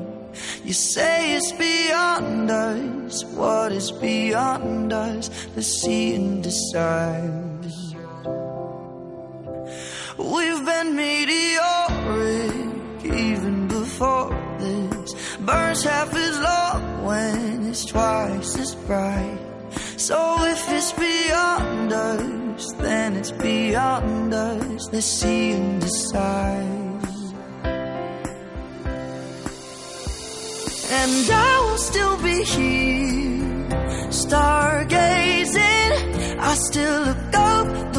[SPEAKER 3] You say it's beyond us, what is beyond us? Let's see and decide. We've been meteoric even before this. Burns half as long when it's twice as bright. So if it's beyond us, then it's beyond us. The sea decides. And I will still be here, stargazing. I still look up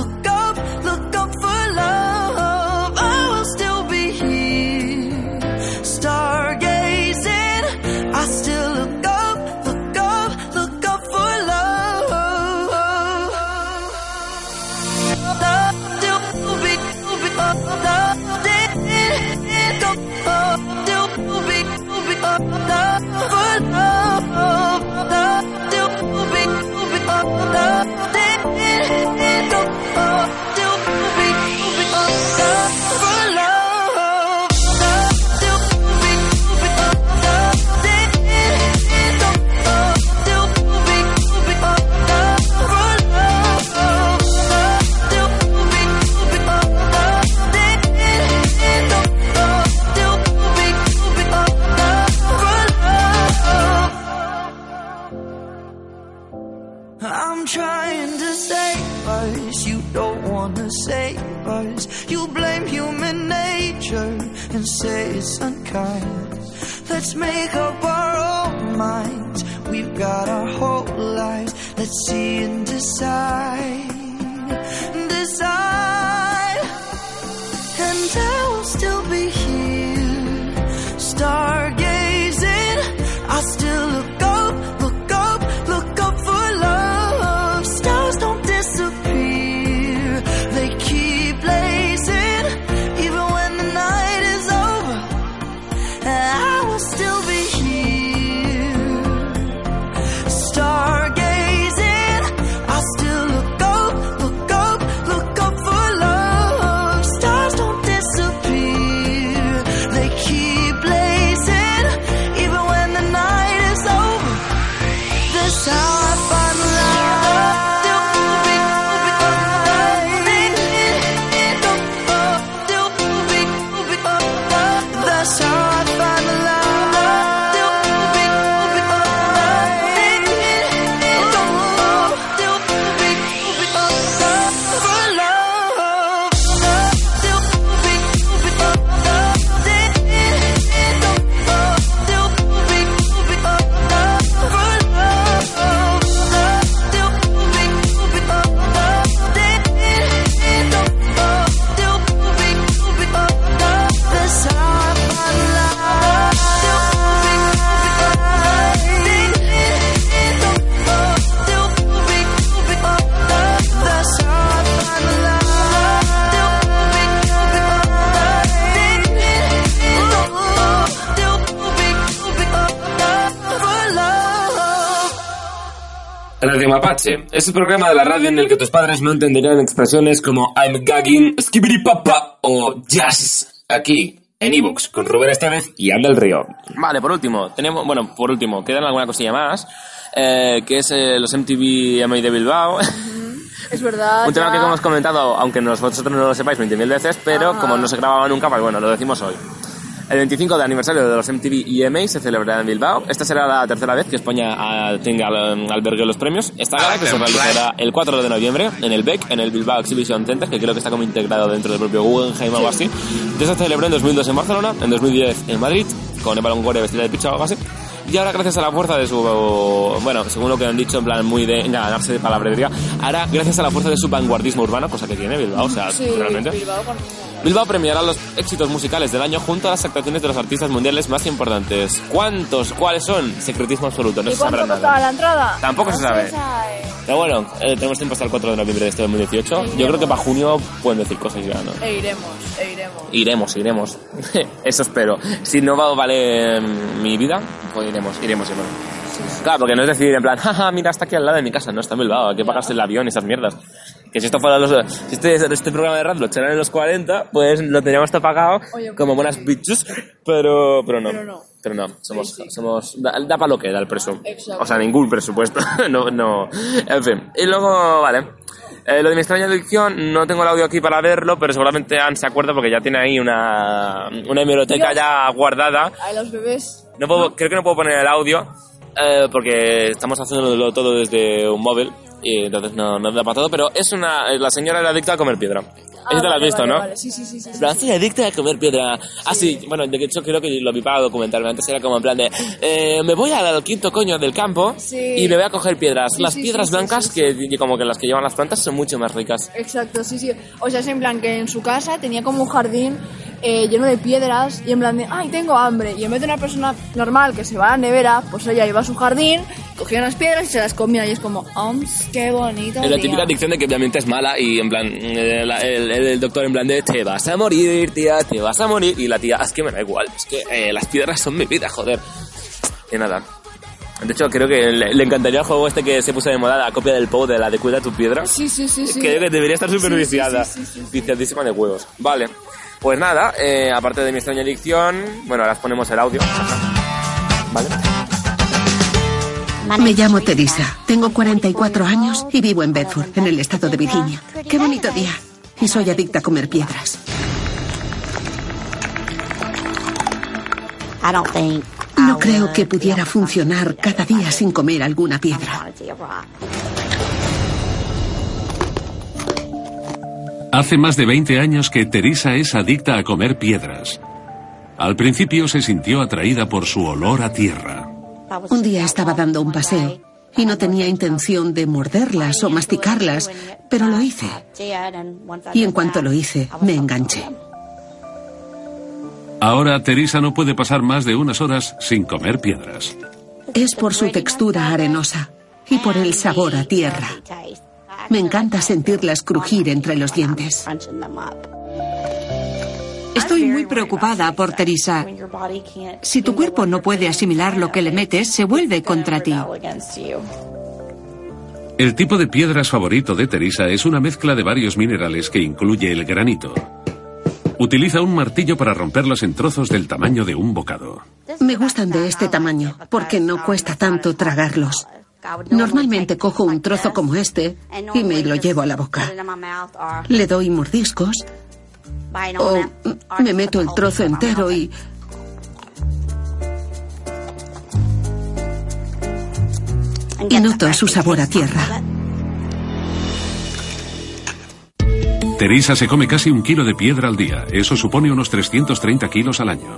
[SPEAKER 1] Mapache es el programa de la radio en el que tus padres no entenderían expresiones como I'm gagging, skibidi papa o jazz. Aquí, en ebooks, con Rubén Estevez y Anda del Río. Vale, por último, tenemos, bueno, por último, quedan alguna cosilla más, eh, que es eh, los MTV MI de Bilbao.
[SPEAKER 2] Es verdad.
[SPEAKER 1] Un tema
[SPEAKER 2] ya.
[SPEAKER 1] que hemos comentado, aunque vosotros no lo sepáis 20.000 veces, pero
[SPEAKER 2] Ajá.
[SPEAKER 1] como no se grababa nunca, pues bueno, lo decimos hoy. El 25 de aniversario de los MTV EMA se celebrará en Bilbao. Esta será la tercera vez que España ah, tenga albergue los premios. Esta gala que se realizará el 4 de noviembre en el BEC, en el Bilbao Exhibition Center, que creo que está como integrado dentro del propio Guggenheim o algo así. Ya se celebró en 2002 en Barcelona, en 2010 en Madrid, con Eva Longoria vestida de pizza o algo así. Y ahora, gracias a la fuerza de su. Bueno, según lo que han dicho, en plan muy de ganarse de palabrería, ahora, gracias a la fuerza de su vanguardismo urbano, cosa que tiene Bilbao, o sea,
[SPEAKER 2] Sí,
[SPEAKER 1] realmente.
[SPEAKER 2] Bilbao
[SPEAKER 1] Bilbao premiará los éxitos musicales del año junto a las actuaciones de los artistas mundiales más importantes. ¿Cuántos? ¿Cuáles son? Secretismo absoluto, no
[SPEAKER 2] ¿Y
[SPEAKER 1] se sabrá nada.
[SPEAKER 2] costaba la entrada?
[SPEAKER 1] Tampoco
[SPEAKER 2] No
[SPEAKER 1] se sabe. Pero bueno, eh, tenemos tiempo hasta el 4 de noviembre de este 2018. Yo creo que para junio pueden decir cosas ya, ¿no?
[SPEAKER 2] E iremos, e iremos.
[SPEAKER 1] Iremos, iremos. Eso espero. Si no va a valer mm, mi vida, pues iremos, iremos, iremos. Claro, porque no es decir en plan, jaja, mira, está aquí al lado de mi casa, no está en Bilbao, hay que pagarse el avión y esas mierdas. Que si esto fuera los, si este, este programa de radio lo echaran en los 40, pues lo tendríamos todo pagado
[SPEAKER 2] Oye,
[SPEAKER 1] como buenas bitches, pero, pero no.
[SPEAKER 2] Pero no.
[SPEAKER 1] Pero no, somos, somos, da, da para lo que da el preso.
[SPEAKER 2] Exacto.
[SPEAKER 1] O sea, ningún presupuesto. no, no. En fin. Y luego, vale. Eh, lo de mi extraña adicción, no tengo el audio aquí para verlo, pero seguramente Anne se acuerda porque ya tiene ahí una, una hemeroteca
[SPEAKER 2] Dios.
[SPEAKER 1] ya guardada.
[SPEAKER 2] A los bebés.
[SPEAKER 1] No puedo, Creo que no puedo poner el audio eh, porque estamos haciéndolo todo desde un móvil Y entonces no, no da para todo, pero es una. La señora era adicta a comer piedra. Eso te lo has visto,
[SPEAKER 2] vale,
[SPEAKER 1] ¿no?
[SPEAKER 2] vale, Sí, sí, sí. sí, sí.
[SPEAKER 1] adicta a comer piedra. Ah, sí, bueno, de hecho creo que lo vi para documentarme. Antes era como en plan de, eh, me voy al quinto coño del campo
[SPEAKER 2] Sí.
[SPEAKER 1] y me voy a coger piedras.
[SPEAKER 2] Sí,
[SPEAKER 1] las piedras blancas, que como que las que llevan las plantas, son mucho más ricas.
[SPEAKER 2] Exacto, sí, sí. O sea, es en plan que en su casa tenía como un jardín eh, lleno de piedras y en plan de, ay, tengo hambre. Y en vez de una persona normal que se va a la nevera, pues ella iba a su jardín, cogía unas piedras y se las comía. Y es como, ¡oms, qué bonito!
[SPEAKER 1] Es la
[SPEAKER 2] día".
[SPEAKER 1] típica adicción de que obviamente es mala y en plan, eh, el, el- el doctor en plan de, te vas a morir, tía, te vas a morir. Y la tía, es que me da igual, es que eh, las piedras son mi vida, joder. Y nada. De hecho, creo que le, le encantaría el juego este que se puso de moda, la copia del POU de la de Cuida tu piedra.
[SPEAKER 2] Sí, sí, sí, sí.
[SPEAKER 1] Creo que debería estar
[SPEAKER 2] Sí,
[SPEAKER 1] súper viciada.
[SPEAKER 2] sí, sí, sí, sí, sí.
[SPEAKER 1] Viciadísima de huevos. Vale. Pues nada, eh, aparte de mi extraña adicción, bueno, ahora os ponemos el audio. Vale.
[SPEAKER 8] Me llamo Teresa, tengo 44 años y vivo en Bedford, en el estado de Virginia. Qué bonito día. Y soy adicta a comer piedras. No creo que pudiera funcionar cada día sin comer alguna piedra.
[SPEAKER 9] Hace más de 20 años que Teresa es adicta a comer piedras. Al principio se sintió atraída por su olor a tierra.
[SPEAKER 8] Un día estaba dando un paseo y no tenía intención de morderlas o masticarlas, pero lo hice. Y en cuanto lo hice, me enganché.
[SPEAKER 9] Ahora Teresa no puede pasar más de unas horas sin comer piedras.
[SPEAKER 8] Es por su textura arenosa y por el sabor a tierra. Me encanta sentirlas crujir entre los dientes.
[SPEAKER 10] Estoy muy preocupada por Teresa. Si tu cuerpo no puede asimilar lo que le metes, se vuelve contra ti.
[SPEAKER 9] El tipo de piedras favorito de Teresa es una mezcla de varios minerales que incluye el granito. Utiliza un martillo para romperlas en trozos del tamaño de un bocado.
[SPEAKER 8] Me gustan de este tamaño porque no cuesta tanto tragarlos. Normalmente cojo un trozo como este y me lo llevo a la boca. Le doy mordiscos o me meto el trozo entero y... Y noto su sabor a tierra.
[SPEAKER 9] Teresa se come casi un kilo de piedra al día. Eso supone unos 330 kilos al año.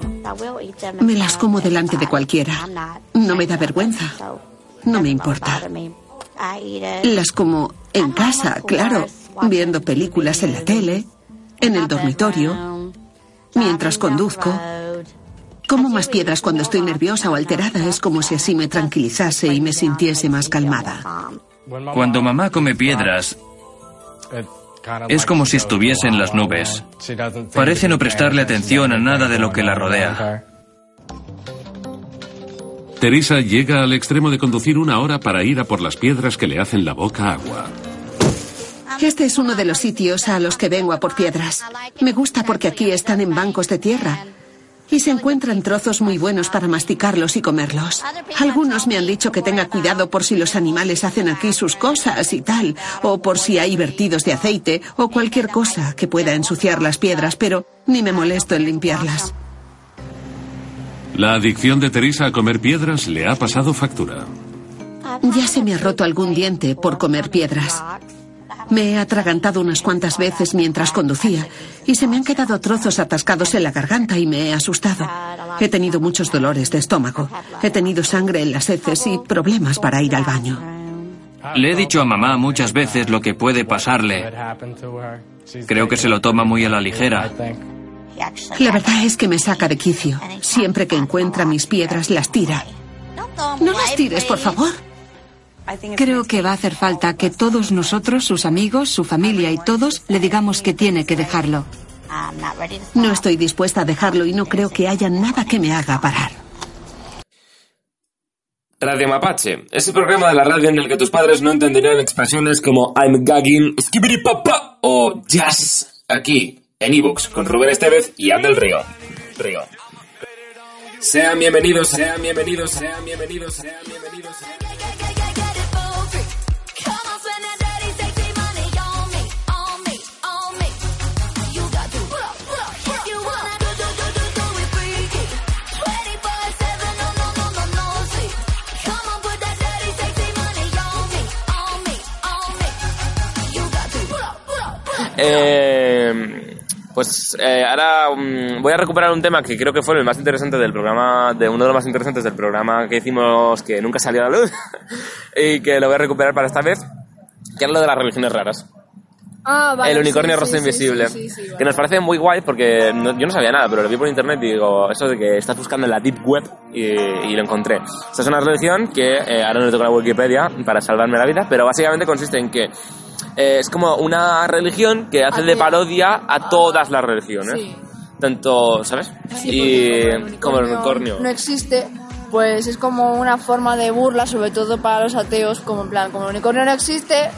[SPEAKER 8] Me las como delante de cualquiera. No me da vergüenza. No me importa. Las como en casa, claro, viendo películas en la tele, en el dormitorio, mientras conduzco. Como más piedras cuando estoy nerviosa o alterada. Es como si así me tranquilizase y me sintiese más calmada.
[SPEAKER 11] Cuando mamá come piedras, es como si estuviese en las nubes. Parece no prestarle atención a nada de lo que la rodea.
[SPEAKER 9] Teresa llega al extremo de conducir una hora para ir a por las piedras que le hacen la boca agua.
[SPEAKER 8] Este es uno de los sitios a los que vengo a por piedras. Me gusta porque aquí están en bancos de tierra y se encuentran trozos muy buenos para masticarlos y comerlos. Algunos me han dicho que tenga cuidado por si los animales hacen aquí sus cosas y tal, o por si hay vertidos de aceite o cualquier cosa que pueda ensuciar las piedras, pero ni me molesto en limpiarlas.
[SPEAKER 9] La adicción de Teresa a comer piedras le ha pasado factura.
[SPEAKER 8] Ya se me ha roto algún diente por comer piedras. Me he atragantado unas cuantas veces mientras conducía y se me han quedado trozos atascados en la garganta y me he asustado. He tenido muchos dolores de estómago. He tenido sangre en las heces y problemas para ir al baño.
[SPEAKER 11] Le he dicho a mamá muchas veces lo que puede pasarle. Creo que se lo toma muy a la ligera.
[SPEAKER 8] La verdad es que me saca de quicio. Siempre que encuentra mis piedras las tira. No las tires, por favor.
[SPEAKER 10] Creo que va a hacer falta que todos nosotros, sus amigos, su familia y todos, le digamos que tiene que dejarlo.
[SPEAKER 8] No estoy dispuesta a dejarlo y no creo que haya nada que me haga parar.
[SPEAKER 1] Radio Mapache es el programa de la radio en el que tus padres no entenderían expresiones como I'm gagging, skibidi papa o jazz. Aquí, en ebooks, con Rubén Estevez y Andel Río. Río. Sean bienvenidos, sean bienvenidos, sean bienvenidos, sean bienvenidos. Eh, pues eh, ahora mm, voy a recuperar un tema que creo que fue el más interesante del programa, de uno de los más interesantes del programa que hicimos que nunca salió a la luz y que lo voy a recuperar para esta vez, que es lo de las religiones raras.
[SPEAKER 2] Ah, vale.
[SPEAKER 1] el unicornio
[SPEAKER 2] sí,
[SPEAKER 1] rosa
[SPEAKER 2] sí,
[SPEAKER 1] invisible.
[SPEAKER 2] sí, vale.
[SPEAKER 1] Que nos parece muy guay porque no- yo no sabía nada, pero lo vi por internet y digo, eso de que estás buscando en la deep web y, y lo encontré. Esta es una religión que eh, ahora no le toca la Wikipedia para salvarme la vida, pero básicamente consiste en que eh, es como una religión que hace de parodia a todas las religiones.
[SPEAKER 2] Sí.
[SPEAKER 1] Tanto, ¿sabes?
[SPEAKER 2] Sí,
[SPEAKER 1] y como el unicornio.
[SPEAKER 2] no existe, pues es como una forma de burla, sobre todo para los ateos, como en plan, como el unicornio no existe,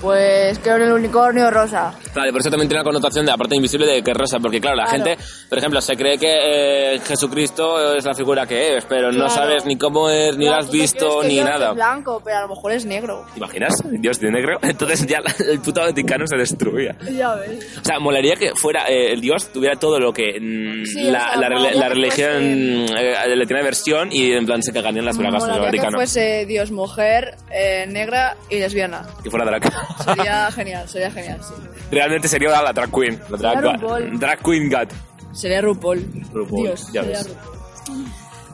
[SPEAKER 2] pues creo en el unicornio rosa.
[SPEAKER 1] Claro, y por eso también tiene una connotación de aparte invisible de que rosa, porque claro, la
[SPEAKER 2] Claro.
[SPEAKER 1] gente, por ejemplo, se cree que eh, Jesucristo es la figura que es, pero no
[SPEAKER 2] Claro.
[SPEAKER 1] sabes ni cómo es, ni lo has visto, ni nada.
[SPEAKER 2] Es blanco, pero a lo mejor es negro.
[SPEAKER 1] ¿Te imaginas? Dios de negro. Entonces ya la- el puto Vaticano se destruía.
[SPEAKER 2] Ya ves.
[SPEAKER 1] O sea, molaría que fuera eh, el Dios tuviera todo lo que mm,
[SPEAKER 2] Sí,
[SPEAKER 1] la,
[SPEAKER 2] o sea,
[SPEAKER 1] la, la
[SPEAKER 2] que
[SPEAKER 1] religión eh, le tiene versión y en plan se cagarían las bragas del
[SPEAKER 2] Molaría que
[SPEAKER 1] Vaticano.
[SPEAKER 2] fuese Dios mujer, eh, negra y lesbiana.
[SPEAKER 1] Que fuera drag.
[SPEAKER 2] Sería genial, sería genial, sí.
[SPEAKER 1] Realmente sería la drag queen. La drag,
[SPEAKER 2] RuPaul.
[SPEAKER 1] drag queen God.
[SPEAKER 2] Sería RuPaul.
[SPEAKER 1] RuPaul,
[SPEAKER 2] Dios,
[SPEAKER 1] ya
[SPEAKER 2] sería
[SPEAKER 1] ves.
[SPEAKER 2] RuPaul.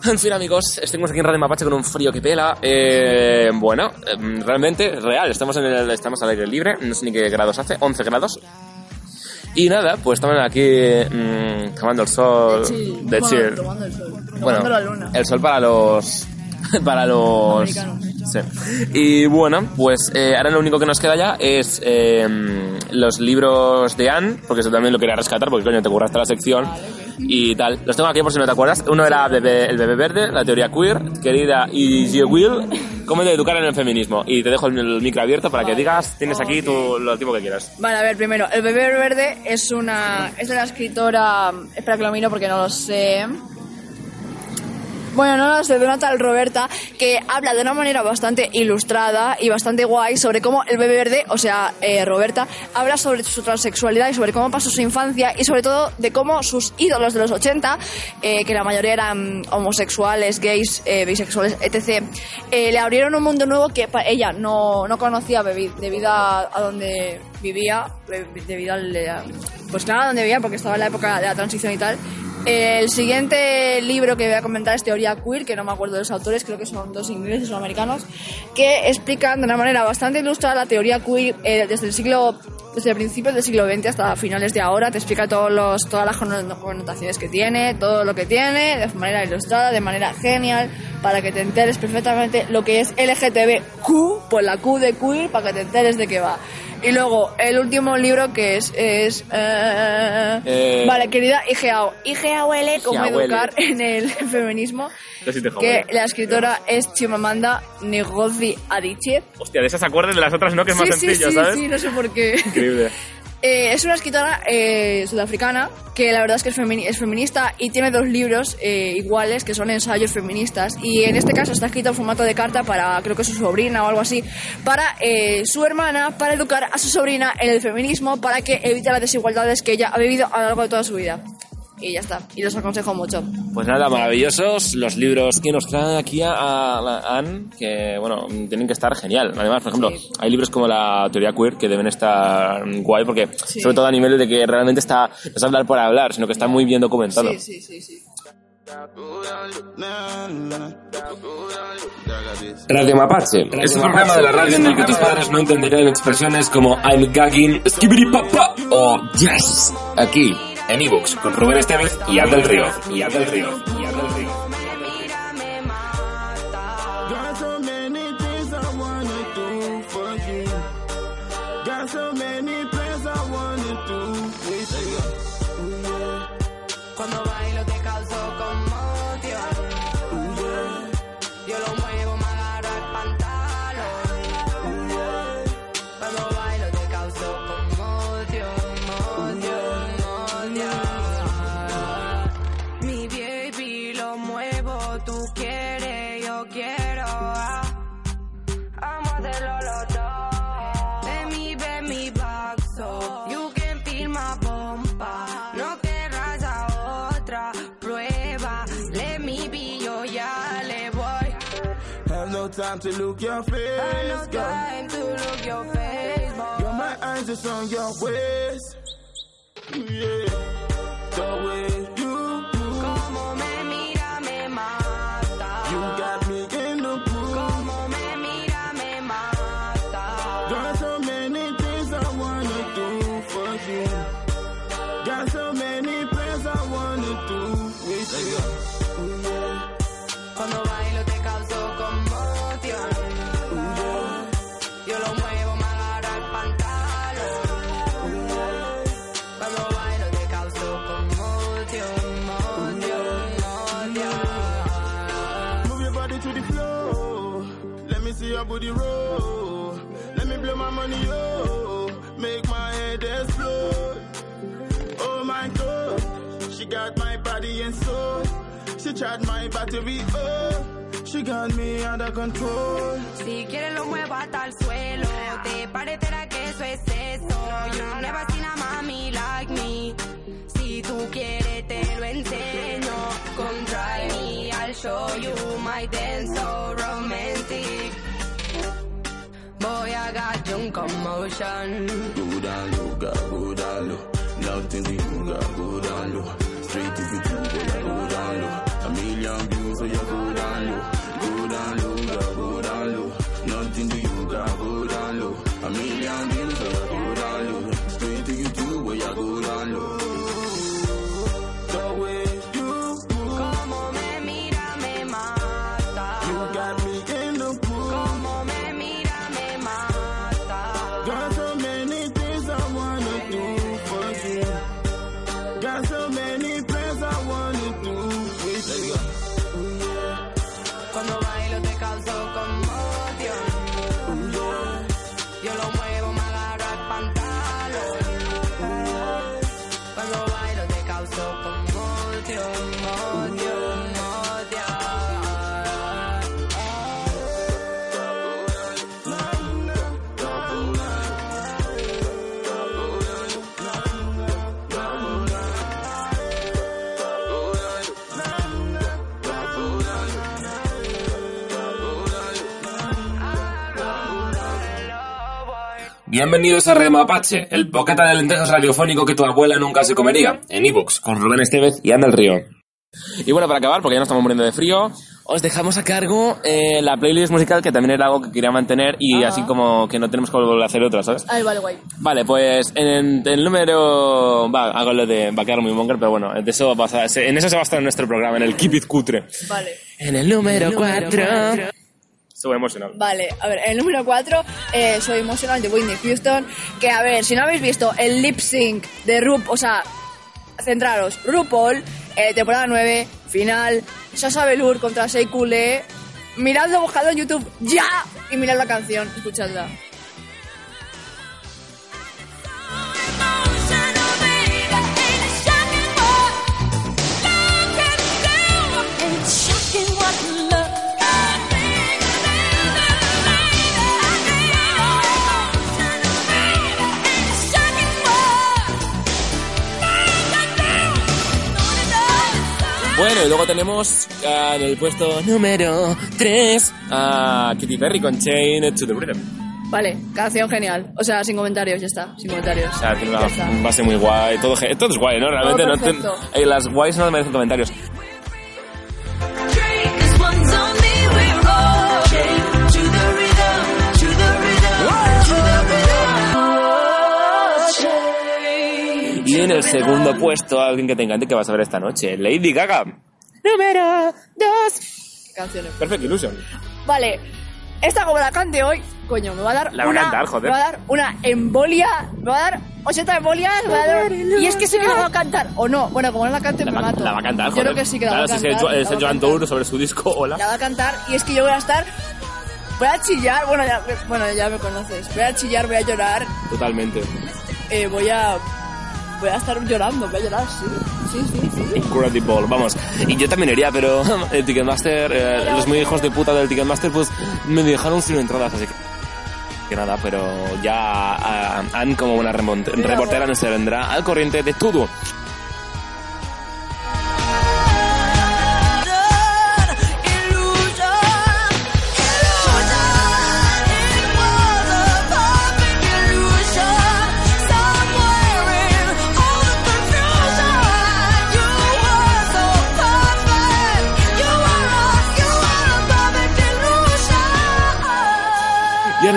[SPEAKER 1] En fin, amigos, estamos aquí en Radio Mapache con un frío que pela. Eh, bueno, eh, realmente real. Estamos, en el, estamos al aire libre. No sé ni qué grados hace. 11 grados. Y nada, pues estamos aquí mm, tomando el sol.
[SPEAKER 2] Sí,
[SPEAKER 1] de
[SPEAKER 2] bueno,
[SPEAKER 1] chill.
[SPEAKER 2] tomando el sol.
[SPEAKER 1] Bueno,
[SPEAKER 2] Tomando la luna.
[SPEAKER 1] el sol para los. para los.
[SPEAKER 2] Americanos.
[SPEAKER 1] Sí. Y bueno, pues eh, ahora lo único que nos queda ya es eh, los libros de Anne, porque eso también lo quería rescatar, porque coño, te curraste la sección y tal. Los tengo aquí por si no te acuerdas. Uno era bebé- el bebé verde, la teoría queer, querida y Je Will, cómo de educar en el feminismo. Y te dejo el, micro abierto para que digas, tienes aquí tu, lo tiempo que quieras.
[SPEAKER 2] Vale, a ver, primero, El bebé verde es una es de la escritora, espera que lo miro porque no lo sé. Bueno, no lo sé, de una tal Roberta que habla de una manera bastante ilustrada y bastante guay sobre cómo el bebé verde, o sea, eh, Roberta, habla sobre su transexualidad y sobre cómo pasó su infancia y sobre todo de cómo sus ídolos de los 80, eh, que la mayoría eran homosexuales, gays, eh, bisexuales, etc., eh, le abrieron un mundo nuevo que ella no, no conocía debido a, a donde vivía, debido al... a- Pues claro, donde vivía, porque estaba en la época de la transición y tal. El siguiente libro que voy a comentar es Teoría Queer, que no me acuerdo de los autores, creo que son dos ingleses o americanos, que explican de una manera bastante ilustrada la teoría queer eh, desde el siglo desde principios del siglo XX hasta finales de ahora, te explica todos los, todas las conno- connotaciones que tiene, todo lo que tiene, de manera ilustrada, de manera genial, para que te enteres perfectamente lo que es LGTBQ, pues la Q de queer, para que te enteres de qué va. Y luego, el último libro que es... es eh,
[SPEAKER 1] Eh,
[SPEAKER 2] vale, querida IGAO. IGAOL, cómo educar en el feminismo. Que la escritora es Chimamanda Ngozi Adichie.
[SPEAKER 1] Hostia, de esas acuerdas de las otras no, que es más
[SPEAKER 2] sí, sí,
[SPEAKER 1] sencillo,
[SPEAKER 2] sí,
[SPEAKER 1] ¿sabes?
[SPEAKER 2] sí, no sé por qué.
[SPEAKER 1] Increíble.
[SPEAKER 2] Eh, es una escritora eh, sudafricana que la verdad es que es, femini- es feminista y tiene dos libros eh, iguales que son ensayos feministas. Y en este caso está escrito en formato de carta para creo que su sobrina o algo así para su hermana para educar a su sobrina en el feminismo para que evite las desigualdades que ella ha vivido a lo largo de toda su vida y ya está y los aconsejo mucho
[SPEAKER 1] Pues nada, maravillosos los libros que nos traen aquí a, a Anne, que bueno, tienen que estar genial. Además, por ejemplo, hay libros como la teoría queer que deben estar guay porque,
[SPEAKER 2] Sí.
[SPEAKER 1] sobre todo a nivel de que realmente está, no es hablar por hablar, sino que está muy bien documentado.
[SPEAKER 2] sí sí sí sí
[SPEAKER 1] Radio Mapache es un programa de la radio en el que tus padres no entenderían expresiones como I'm gagging, skibidi papa o yes. Aquí, en ebooks, con Rubén Estevez y Ad del Río. Y Ad del Río. Y Ad del Río.
[SPEAKER 3] Time to look your face,
[SPEAKER 5] Have no
[SPEAKER 3] girl.
[SPEAKER 5] time to look your face, boy.
[SPEAKER 3] You're my
[SPEAKER 12] My eyes is on your waist. Yeah. The way She charged my battery up. She got me under control.
[SPEAKER 5] Si quieres lo muevo hasta el suelo. Te parecerá que eso es eso. You never seen a mami like me. Si tú quieres te lo enseño. Come try me, I'll show you my dance so romantic. Boy, I got you commotion.
[SPEAKER 12] Go down low, girl, go down low. Nothing to down low. Straight to the truth, young you, so you good and you.
[SPEAKER 1] Bienvenidos a Red Mapache, el bocata de lentejas radiofónico que tu abuela nunca se comería, en ebooks, con Rubén Estevez y Ana del Río. Y bueno, para acabar, porque ya nos estamos muriendo de frío, os dejamos a cargo eh, la playlist musical, que también era algo que quería mantener, y
[SPEAKER 2] Ah.
[SPEAKER 1] así como que no tenemos que volver a hacer otra, ¿sabes?
[SPEAKER 2] Ay, vale, guay.
[SPEAKER 1] Vale, pues en el número... Va, hago lo de... Va a quedar muy monger, pero bueno, de eso va a- en eso se va a estar nuestro programa, en el Keep It Cutre.
[SPEAKER 2] Vale.
[SPEAKER 1] En el número 4... Estuvo emocionado.
[SPEAKER 2] Vale, a ver, el número 4, eh, Soy Emotional de Whitney Houston. Que a ver, si no habéis visto el lip sync de RuPaul, o sea, centraros, RuPaul, eh, temporada 9, final, Sasha Velour contra Shea Coulee. Miradlo, buscadlo en YouTube ya y mirad la canción, escuchadla.
[SPEAKER 1] Bueno, y luego tenemos ah, en el puesto número 3 a Katy Perry con Chain to the Rhythm.
[SPEAKER 2] Vale, canción genial. O sea, sin comentarios, ya está, sin comentarios.
[SPEAKER 1] O sea, tiene una base muy guay. Todo, todo es guay, ¿no? Realmente no te-
[SPEAKER 2] perfecto.
[SPEAKER 1] eh, las guays no merecen comentarios. En el segundo puesto, alguien que te encante que vas a ver esta noche, Lady Gaga. Número 2.
[SPEAKER 2] Canciones.
[SPEAKER 1] Perfect Illusion.
[SPEAKER 2] Vale, esta como la cante hoy, coño, me va a dar
[SPEAKER 1] La
[SPEAKER 2] una,
[SPEAKER 1] cantar, joder.
[SPEAKER 2] Me va a dar una embolia, me va a dar 80 embolias, me va a dar... Y es que sí que la va a cantar, o no, bueno, como no la cante
[SPEAKER 1] La
[SPEAKER 2] me
[SPEAKER 1] va,
[SPEAKER 2] mato.
[SPEAKER 1] la va a cantar,
[SPEAKER 2] Yo
[SPEAKER 1] joder.
[SPEAKER 2] creo que sí que la
[SPEAKER 1] Claro,
[SPEAKER 2] va a cantar.
[SPEAKER 1] es el Joan. Tour sobre su disco, hola.
[SPEAKER 2] La va a cantar y es que yo voy a estar... Voy a chillar, bueno ya, bueno, ya me conoces. Voy a chillar, voy a llorar,
[SPEAKER 1] Totalmente.
[SPEAKER 2] eh, voy a... Voy a estar llorando, voy a llorar, sí. Sí, sí, sí.
[SPEAKER 1] Incredible, vamos. Y yo también iría, pero el Ticketmaster, eh, los muy hijos de puta del Ticketmaster, pues me dejaron sin entradas, así que. Que nada, pero ya ah, han como una reportera nos vendrá al corriente de todo.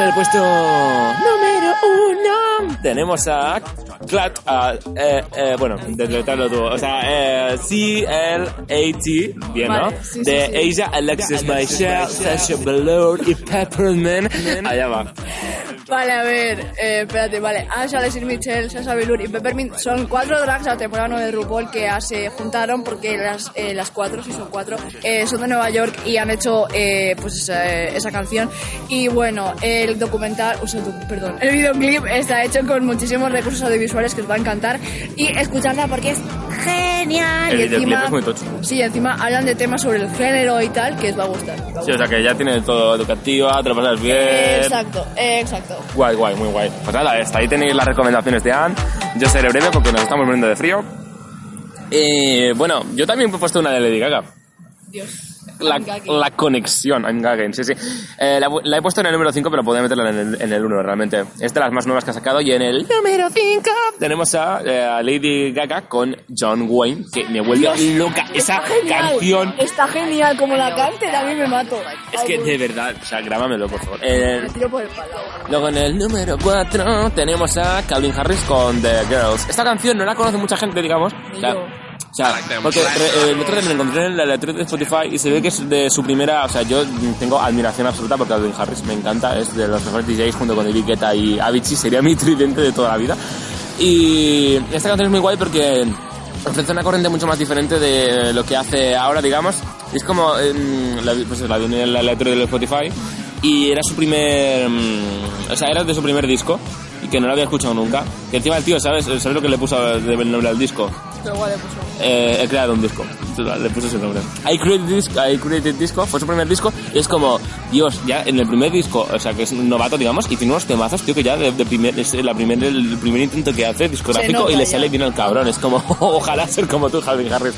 [SPEAKER 1] El puesto número uno tenemos a Clat, a, eh, eh, bueno, desletrarlo tú, o sea, eh, C-L-A-T, bien, ¿no?
[SPEAKER 2] Vale, sí, sí,
[SPEAKER 1] de
[SPEAKER 2] sí.
[SPEAKER 1] Asia, Alexis Michelle, Sasha Velour y Peppermint. Allá va.
[SPEAKER 2] Vale, a ver, eh, espérate, vale. Ash, Alexis Mitchell, Sasha Velour y Peppermint son cuatro drags de la temporada 9 de RuPaul que ya se juntaron porque las, eh, las cuatro, si son cuatro, eh, son de Nueva York y han hecho eh, pues esa, esa canción. Y bueno, el documental, o sea, perdón, el videoclip está hecho con muchísimos recursos audiovisuales que os va a encantar y escucharla porque es genial.
[SPEAKER 1] El
[SPEAKER 2] y encima,
[SPEAKER 1] es muy tocho.
[SPEAKER 2] Sí, encima hablan de temas sobre el género y tal que os va a gustar.
[SPEAKER 1] Sí, o sea que ya tiene todo educativa, te lo pasas bien.
[SPEAKER 2] Exacto, exacto.
[SPEAKER 1] Guay, guay, muy guay. Pues nada, hasta ahí tenéis las recomendaciones de Anne. Yo seré breve porque nos estamos muriendo de frío. Eh, bueno, yo también he puesto una de Lady Gaga.
[SPEAKER 2] Dios.
[SPEAKER 1] La, la conexión, gagging, sí, sí. Eh, la, la he puesto en el número 5, pero podría meterla en el, en el 1 realmente. Es de las más nuevas que ha sacado. Y en el número 5 tenemos a, eh, a Lady Gaga con John Wayne, que me vuelve
[SPEAKER 2] Dios,
[SPEAKER 1] loca. Esa
[SPEAKER 2] genial,
[SPEAKER 1] canción.
[SPEAKER 2] Está genial, como la cante, a mí me mato.
[SPEAKER 1] Es que de verdad, o sea, grábamelo, por favor. Eh,
[SPEAKER 2] Me tiro por el palo.
[SPEAKER 1] Luego en el número 4 tenemos a Calvin Harris con The Girls. Esta canción no la conoce mucha gente, digamos. O sea, o sea, porque el otro día me encontré en la letra de Spotify y se ve que es de su primera. O sea, yo tengo admiración absoluta por Calvin Harris, me encanta, es de los mejores DJs junto con David Guetta y Avicii, sería mi tridente de toda la vida. Y esta canción es muy guay porque ofrece una corriente mucho más diferente de lo que hace ahora, digamos. Es como, em, la, pues la vi en la letra del Spotify y era su primer, mm, o sea, era de su primer disco y que no lo había escuchado nunca. Que encima el tío, ¿sabes? ¿Sabes lo que le puso de nombre al disco?
[SPEAKER 2] Pero igual le puso.
[SPEAKER 1] Eh, he creado un disco. Le puse ese nombre. I Created, Disco, I Created Disco fue su primer disco y es como, Dios, ya en el primer disco, o sea, que es novato, digamos, y tiene unos temazos, tío, que ya de, de primer, es la primer, el primer intento que hace discográfico
[SPEAKER 2] nota
[SPEAKER 1] y le
[SPEAKER 2] ya.
[SPEAKER 1] sale bien al cabrón. Es como, ojalá ser como tú, Calvin Harris.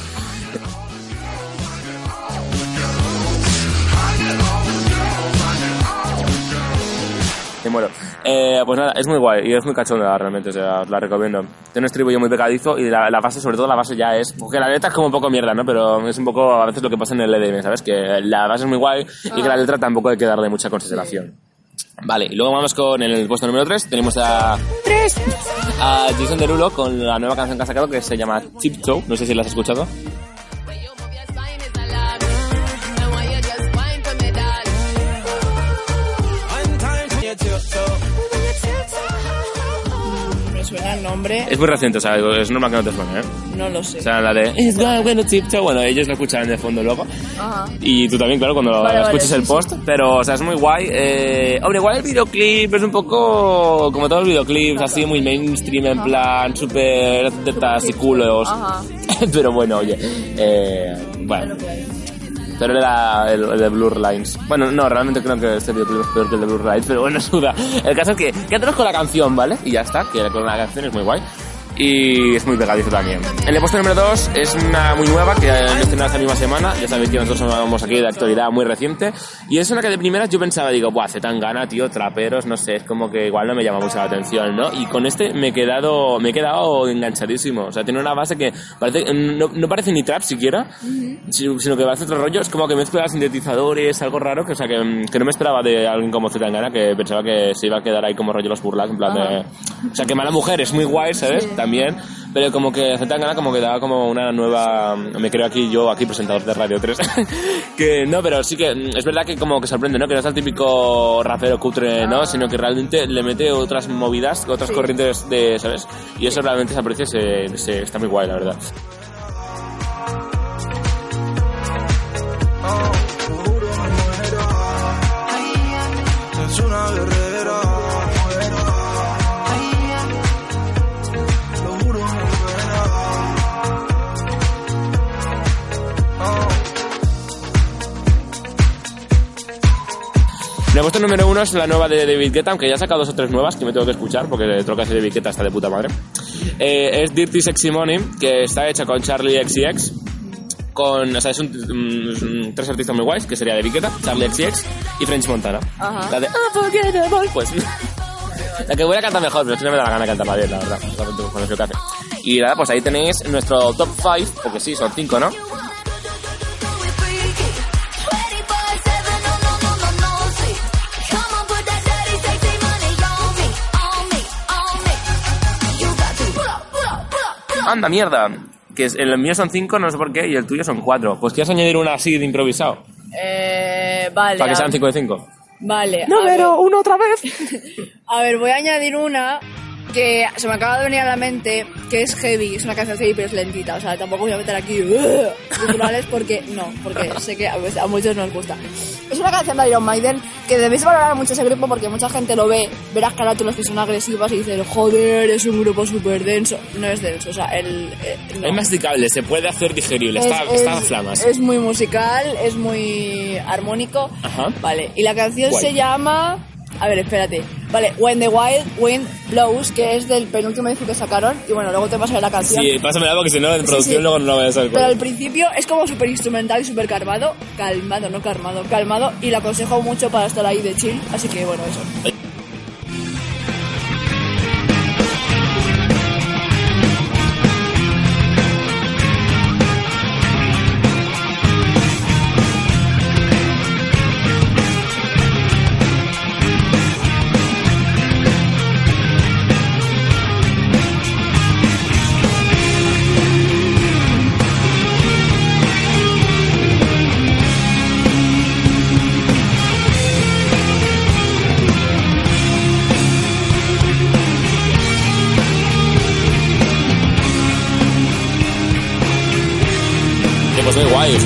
[SPEAKER 1] Eh, pues nada, es muy guay y es muy cachonda realmente, o sea, os la recomiendo. Tiene un estribillo muy pegadizo y la, la base, sobre todo la base ya es... Porque la letra es como un poco mierda, ¿no? Pero es un poco a veces lo que pasa en el EDM, ¿sabes? Que la base es muy guay y que la letra tampoco hay que darle mucha consideración. Vale, y luego vamos con el puesto número 3. Tenemos a... ¡Tres! A Jason Derulo con la nueva canción que ha sacado que se llama Tiptoe. No sé si la has escuchado.
[SPEAKER 2] Suena el nombre,
[SPEAKER 1] Es muy reciente, o sea, es normal que no te suene, ¿eh?
[SPEAKER 2] no lo sé.
[SPEAKER 1] O sea, la de... It's going to tiptoe. Bueno, ellos lo escucharán de fondo luego.
[SPEAKER 2] Ajá.
[SPEAKER 1] Y tú también, claro, cuando
[SPEAKER 2] Vale, vale,
[SPEAKER 1] escuches
[SPEAKER 2] sí,
[SPEAKER 1] el post. Pero, o sea, es muy guay. Eh, hombre, igual el videoclip es un poco como todos los videoclips, así muy mainstream, en plan súper tetas y culos. Pero bueno, oye. Eh, bueno. Pero era el, el de Blur Lines. Bueno, no, realmente creo que este videoclip es peor que el de Blur Lines, pero bueno, suda. El caso es que quédanos con la canción, ¿vale? Y ya está, que con la canción es muy guay. Y es muy pegadizo también. El puesto número 2 es una muy nueva que mencionado esta misma semana. Ya sabéis que nosotros somos aquí de actualidad muy reciente. Y es una que de primeras yo pensaba, digo, buah, hace tan gana, tío, traperos, no sé, es como que igual no me llama mucho la atención, ¿no? Y con este me he quedado, me he quedado enganchadísimo. O sea, tiene una base que parece, no, no parece ni trap siquiera, sino sino que parece otro rollo. Es como que mezcla sintetizadores, algo raro, que, o sea, que, que no me esperaba de alguien como Zetangana, que pensaba que se iba a quedar ahí como rollo los burlas, en plan de... O sea, que Mala Mujer es muy guay, ¿sabes? También, pero como que Zetangana como que daba como una nueva... Me creo aquí yo, aquí presentador de Radio 3, que no, pero sí que mm, es verdad que como que sorprende, ¿no? Que no es el típico rapero cutre, ¿no? Sino que realmente le mete otras movidas, otras corrientes de, ¿sabes? Y eso realmente se aprecia, se, se- está muy guay, la verdad.
[SPEAKER 3] Es una guerrera.
[SPEAKER 1] El puesto número uno es la nueva de David Guetta, aunque ya ha sacado dos o tres nuevas que me tengo que escuchar, porque el troca de David Guetta está de puta madre. Eh, es Dirty Sexy Money, que está hecha con Charlie XCX. Con, o sea, es un, mm, un- tres artistas muy guays, que sería David Guetta, Charlie XCX y French Montana.
[SPEAKER 2] Ajá.
[SPEAKER 1] La de Unforgettable, pues... La que voy a cantar mejor, pero es que no me da la gana cantarla bien, la verdad. con que hace. Y nada, pues ahí tenéis nuestro top 5, porque sí, son 5, ¿no? ¡Anda, mierda! Que es- el mío son cinco, no sé por qué, y el tuyo son cuatro. Pues quieres añadir una así de improvisado.
[SPEAKER 2] Eh, vale.
[SPEAKER 1] Para que
[SPEAKER 2] a-
[SPEAKER 1] sean cinco de cinco.
[SPEAKER 2] Vale.
[SPEAKER 1] No,
[SPEAKER 2] a ver.
[SPEAKER 1] pero uno otra vez.
[SPEAKER 2] A ver, voy a añadir una que se me acaba de venir a la mente, que es heavy, es una canción heavy pero es lentita, o sea, tampoco voy a meter aquí "Ugh", guturales porque no, porque sé que a, a muchos nos gusta. Es una canción de Iron Maiden que debéis valorar mucho ese grupo porque mucha gente lo ve, verás carátulas que son agresivas y dicen, joder, es un grupo súper denso. No es denso, o sea, el... eh, no.
[SPEAKER 1] Es masticable, se puede hacer digerible,
[SPEAKER 2] Es-
[SPEAKER 1] está,
[SPEAKER 2] es-
[SPEAKER 1] está a flamas.
[SPEAKER 2] Es muy musical, es muy armónico.
[SPEAKER 1] Ajá.
[SPEAKER 2] Vale, y la canción se llama... A ver, espérate. Vale, When the Wild Wind Blows, que es del penúltimo disco que sacaron. Y bueno, luego te pasaré la canción.
[SPEAKER 1] Sí, pásamela porque si no en producción
[SPEAKER 2] sí.
[SPEAKER 1] luego no lo voy a saber.
[SPEAKER 2] Pero al principio es como súper instrumental y súper calmado. Calmado, no calmado, calmado. Y lo aconsejo mucho para estar ahí de chill. Así que bueno, eso.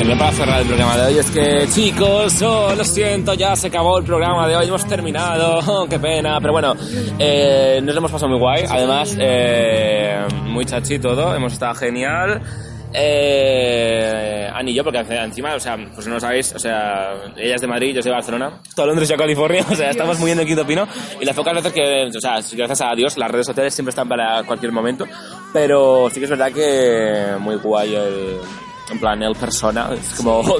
[SPEAKER 1] Genial para cerrar el programa de hoy. Es que, chicos, oh, lo siento, ya se acabó el programa de hoy, hemos terminado, oh, qué pena. Pero bueno, eh, nos lo hemos pasado muy guay. Además, eh, muy chachi todo, hemos estado genial. Eh, Ani y yo, porque encima, o sea, pues no lo sabéis, o sea, ella es de Madrid, yo soy de Barcelona, todo Londres y yo California, o sea, estamos muy en el quinto pino. Y las pocas veces que, o sea, gracias a Dios, las redes sociales siempre están para cualquier momento. Pero sí que es verdad que muy guay el, en plan, el persona, es como, oh.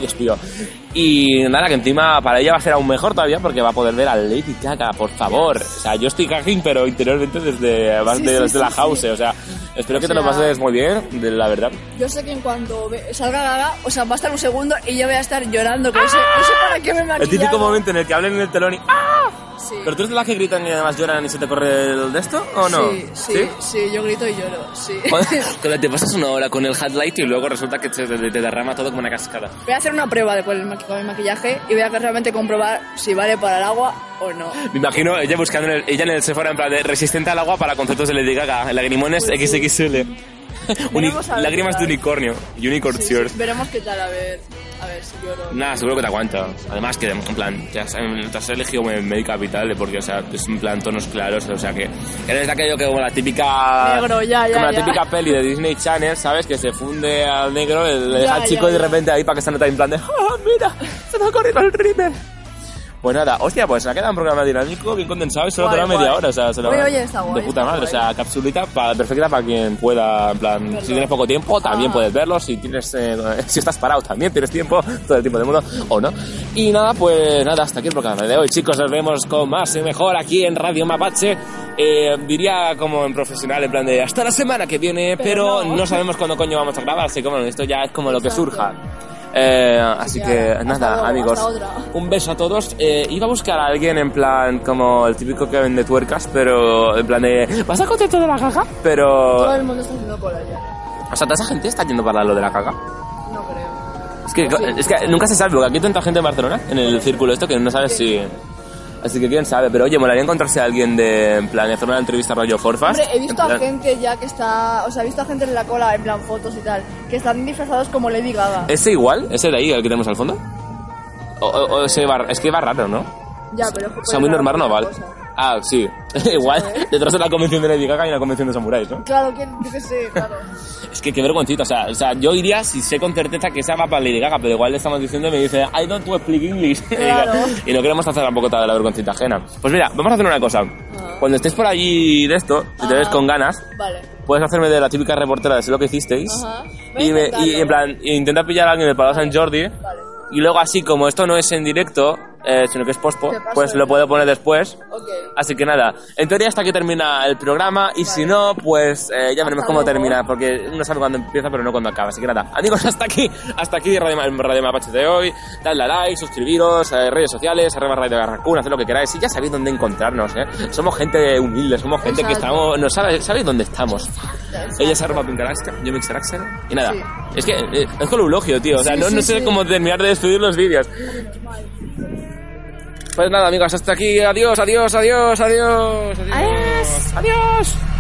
[SPEAKER 1] Y nada, que encima para ella va a ser aún mejor todavía porque va a poder ver a Lady Gaga, por favor. O sea, yo estoy gagging, pero interiormente desde,
[SPEAKER 2] Sí,
[SPEAKER 1] desde,
[SPEAKER 2] sí,
[SPEAKER 1] desde la
[SPEAKER 2] sí,
[SPEAKER 1] house,
[SPEAKER 2] sí.
[SPEAKER 1] o sea, espero que
[SPEAKER 2] O
[SPEAKER 1] te lo
[SPEAKER 2] sea-
[SPEAKER 1] pases muy bien, de la verdad.
[SPEAKER 2] Yo sé que en cuanto salga Gaga, o sea, va a estar un segundo y yo voy a estar llorando. Que no, sé, no sé para qué me
[SPEAKER 1] El típico momento en el que hablan en el telón y ¡ah!
[SPEAKER 2] Sí.
[SPEAKER 1] ¿Pero tú eres de las que gritan y además lloran y se te corre el de esto? ¿O no?
[SPEAKER 2] Sí, sí, sí, yo grito y lloro, sí.
[SPEAKER 1] Cuando te pasas una hora con el headlight y luego resulta que te, te- te derrama todo como una cascada.
[SPEAKER 2] Voy a hacer una prueba de con el, maqui- con el maquillaje y voy a realmente comprobar si vale para el agua o no.
[SPEAKER 1] Me imagino ella buscando en el, ella en el Sephora en plan de resistente al agua para conceptos de Lady Gaga, lagrimones
[SPEAKER 2] Pues sí.
[SPEAKER 1] Uni- lágrimas de unicornio. Unicorn
[SPEAKER 2] Sí, sí,
[SPEAKER 1] tears.
[SPEAKER 2] veremos qué tal, a ver, a ver si lloro.
[SPEAKER 1] Nada, seguro que te aguanta. Además que, en plan, te has, te has elegido Médica Capital, porque, o sea, es en plan tonos claros, o sea que eres aquello que como la típica...
[SPEAKER 2] Negro, ya, ya,
[SPEAKER 1] Como la
[SPEAKER 2] ya.
[SPEAKER 1] típica peli de Disney Channel, ¿sabes? Que se funde al negro, le, deja
[SPEAKER 2] Ya,
[SPEAKER 1] al
[SPEAKER 2] ya,
[SPEAKER 1] chico y de
[SPEAKER 2] ya.
[SPEAKER 1] repente ahí para que se nota en plan de ¡Ah, mira! ¡Se me ha corrido el rímel! Pues nada, hostia, pues se ha quedado un programa dinámico, bien condensado y solo
[SPEAKER 2] Guay,
[SPEAKER 1] media
[SPEAKER 2] guay.
[SPEAKER 1] hora, o sea, se lo
[SPEAKER 2] Oye, oye, está guay,
[SPEAKER 1] de puta
[SPEAKER 2] está
[SPEAKER 1] madre, o sea, capsulita pa- perfecta para quien pueda, en plan,
[SPEAKER 2] Verlo.
[SPEAKER 1] si tienes poco tiempo, también
[SPEAKER 2] Ah.
[SPEAKER 1] puedes verlo, si tienes, eh, si estás parado también tienes tiempo, todo el tiempo del mundo, o no. Y nada, pues nada, hasta aquí el programa de hoy, chicos, nos vemos con más y mejor aquí en Radio Mapache, Eh, diría como en profesional, en plan de hasta la semana que viene, pero,
[SPEAKER 2] Pero
[SPEAKER 1] no.
[SPEAKER 2] no.
[SPEAKER 1] sabemos cuándo coño vamos a grabar, así que bueno, esto ya es como lo que surja. Eh, así que nada,
[SPEAKER 2] luego,
[SPEAKER 1] amigos, un beso a todos. Eh, iba a buscar a alguien en plan como el típico que vende tuercas, pero en plan de ¿vas a contento de la?
[SPEAKER 2] Todo
[SPEAKER 1] Pero,
[SPEAKER 2] el mundo está haciendo cola ya.
[SPEAKER 1] o sea, toda esa gente está yendo para lo de la caga.
[SPEAKER 2] No creo.
[SPEAKER 1] Es que,
[SPEAKER 2] Sí.
[SPEAKER 1] es que nunca se sabe, porque aquí hay tanta gente en Barcelona, en el círculo esto, que no sabes si... Así que quién sabe, pero oye, molaría encontrarse a alguien de, en plan, de hacer una entrevista rollo Forfast.
[SPEAKER 2] Hombre, he visto a
[SPEAKER 1] plan-
[SPEAKER 2] gente ya que está. O sea, he visto a gente en la cola, en plan fotos y tal, que están disfrazados como Lady Gaga.
[SPEAKER 1] ¿Ese igual? ¿Ese de ahí, el que tenemos al fondo? O, o- o ese va- es que va raro, ¿no?
[SPEAKER 2] Ya, pero.
[SPEAKER 1] O sea, muy normal no vale. Ah, sí. igual, detrás de la convención de Lady Gaga hay una convención de samuráis, ¿no?
[SPEAKER 2] Claro, que, yo qué sé, claro.
[SPEAKER 1] Es que qué vergüencita, o sea, o sea, yo iría si sé con certeza que esa va para Lady Gaga, pero igual le estamos diciendo y me dice, I don't speak English.
[SPEAKER 2] Claro.
[SPEAKER 1] y no queremos hacer tampoco toda la vergüencita ajena. Pues mira, vamos a hacer una cosa. Cuando estés por allí de esto, si te ves
[SPEAKER 2] Ajá.
[SPEAKER 1] con ganas,
[SPEAKER 2] Vale.
[SPEAKER 1] puedes hacerme de la típica reportera de sé lo que hicisteis.
[SPEAKER 2] Ajá.
[SPEAKER 1] Y, me- y en plan, intentar pillar a alguien del Palau San Jordi.
[SPEAKER 2] Vale.
[SPEAKER 1] Y luego así, como esto no es en directo, eh, sino que es pospo, pues
[SPEAKER 2] el-
[SPEAKER 1] lo puedo poner después.
[SPEAKER 2] Ok.
[SPEAKER 1] Así que nada, en teoría hasta aquí termina el programa y si no, pues eh, ya veremos
[SPEAKER 2] Hasta
[SPEAKER 1] cómo
[SPEAKER 2] luego.
[SPEAKER 1] termina, porque uno sabe cuándo empieza pero no cuándo acaba. Así que nada, amigos, hasta aquí, hasta aquí Radio, Radio Mapache de hoy. Dadle a like, suscribiros, eh, redes sociales, arroba Radio Garracún, haced lo que queráis y ya sabéis dónde encontrarnos, ¿eh? Somos gente humilde, somos gente que
[SPEAKER 2] Exacto.
[SPEAKER 1] estamos, no sabe- sabéis dónde estamos. Ella es arroba Pincaraxca, yo Mixaraxer y nada.
[SPEAKER 2] Sí.
[SPEAKER 1] Es que eh, es con eulogio, tío, o sea,
[SPEAKER 2] Sí,
[SPEAKER 1] no,
[SPEAKER 2] sí,
[SPEAKER 1] no sé cómo terminar de despedir los vídeos. Pues nada, amigos, hasta aquí. Adiós, adiós, adiós, adiós. Adiós. Adiós. Radio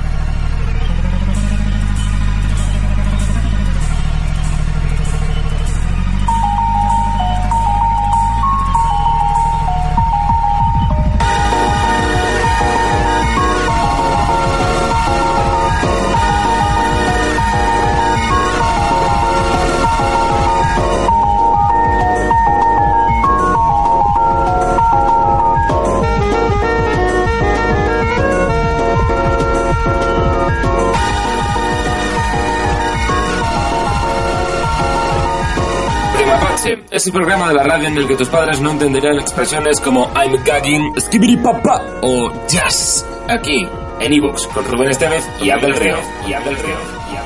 [SPEAKER 1] es el programa de la radio en el que tus padres no entenderían expresiones como I'm gagging, skibidi papa o jazz. Aquí, en ebooks, con Rubén Estevez y Abel Río. Y Abel Río. Y Abel Río.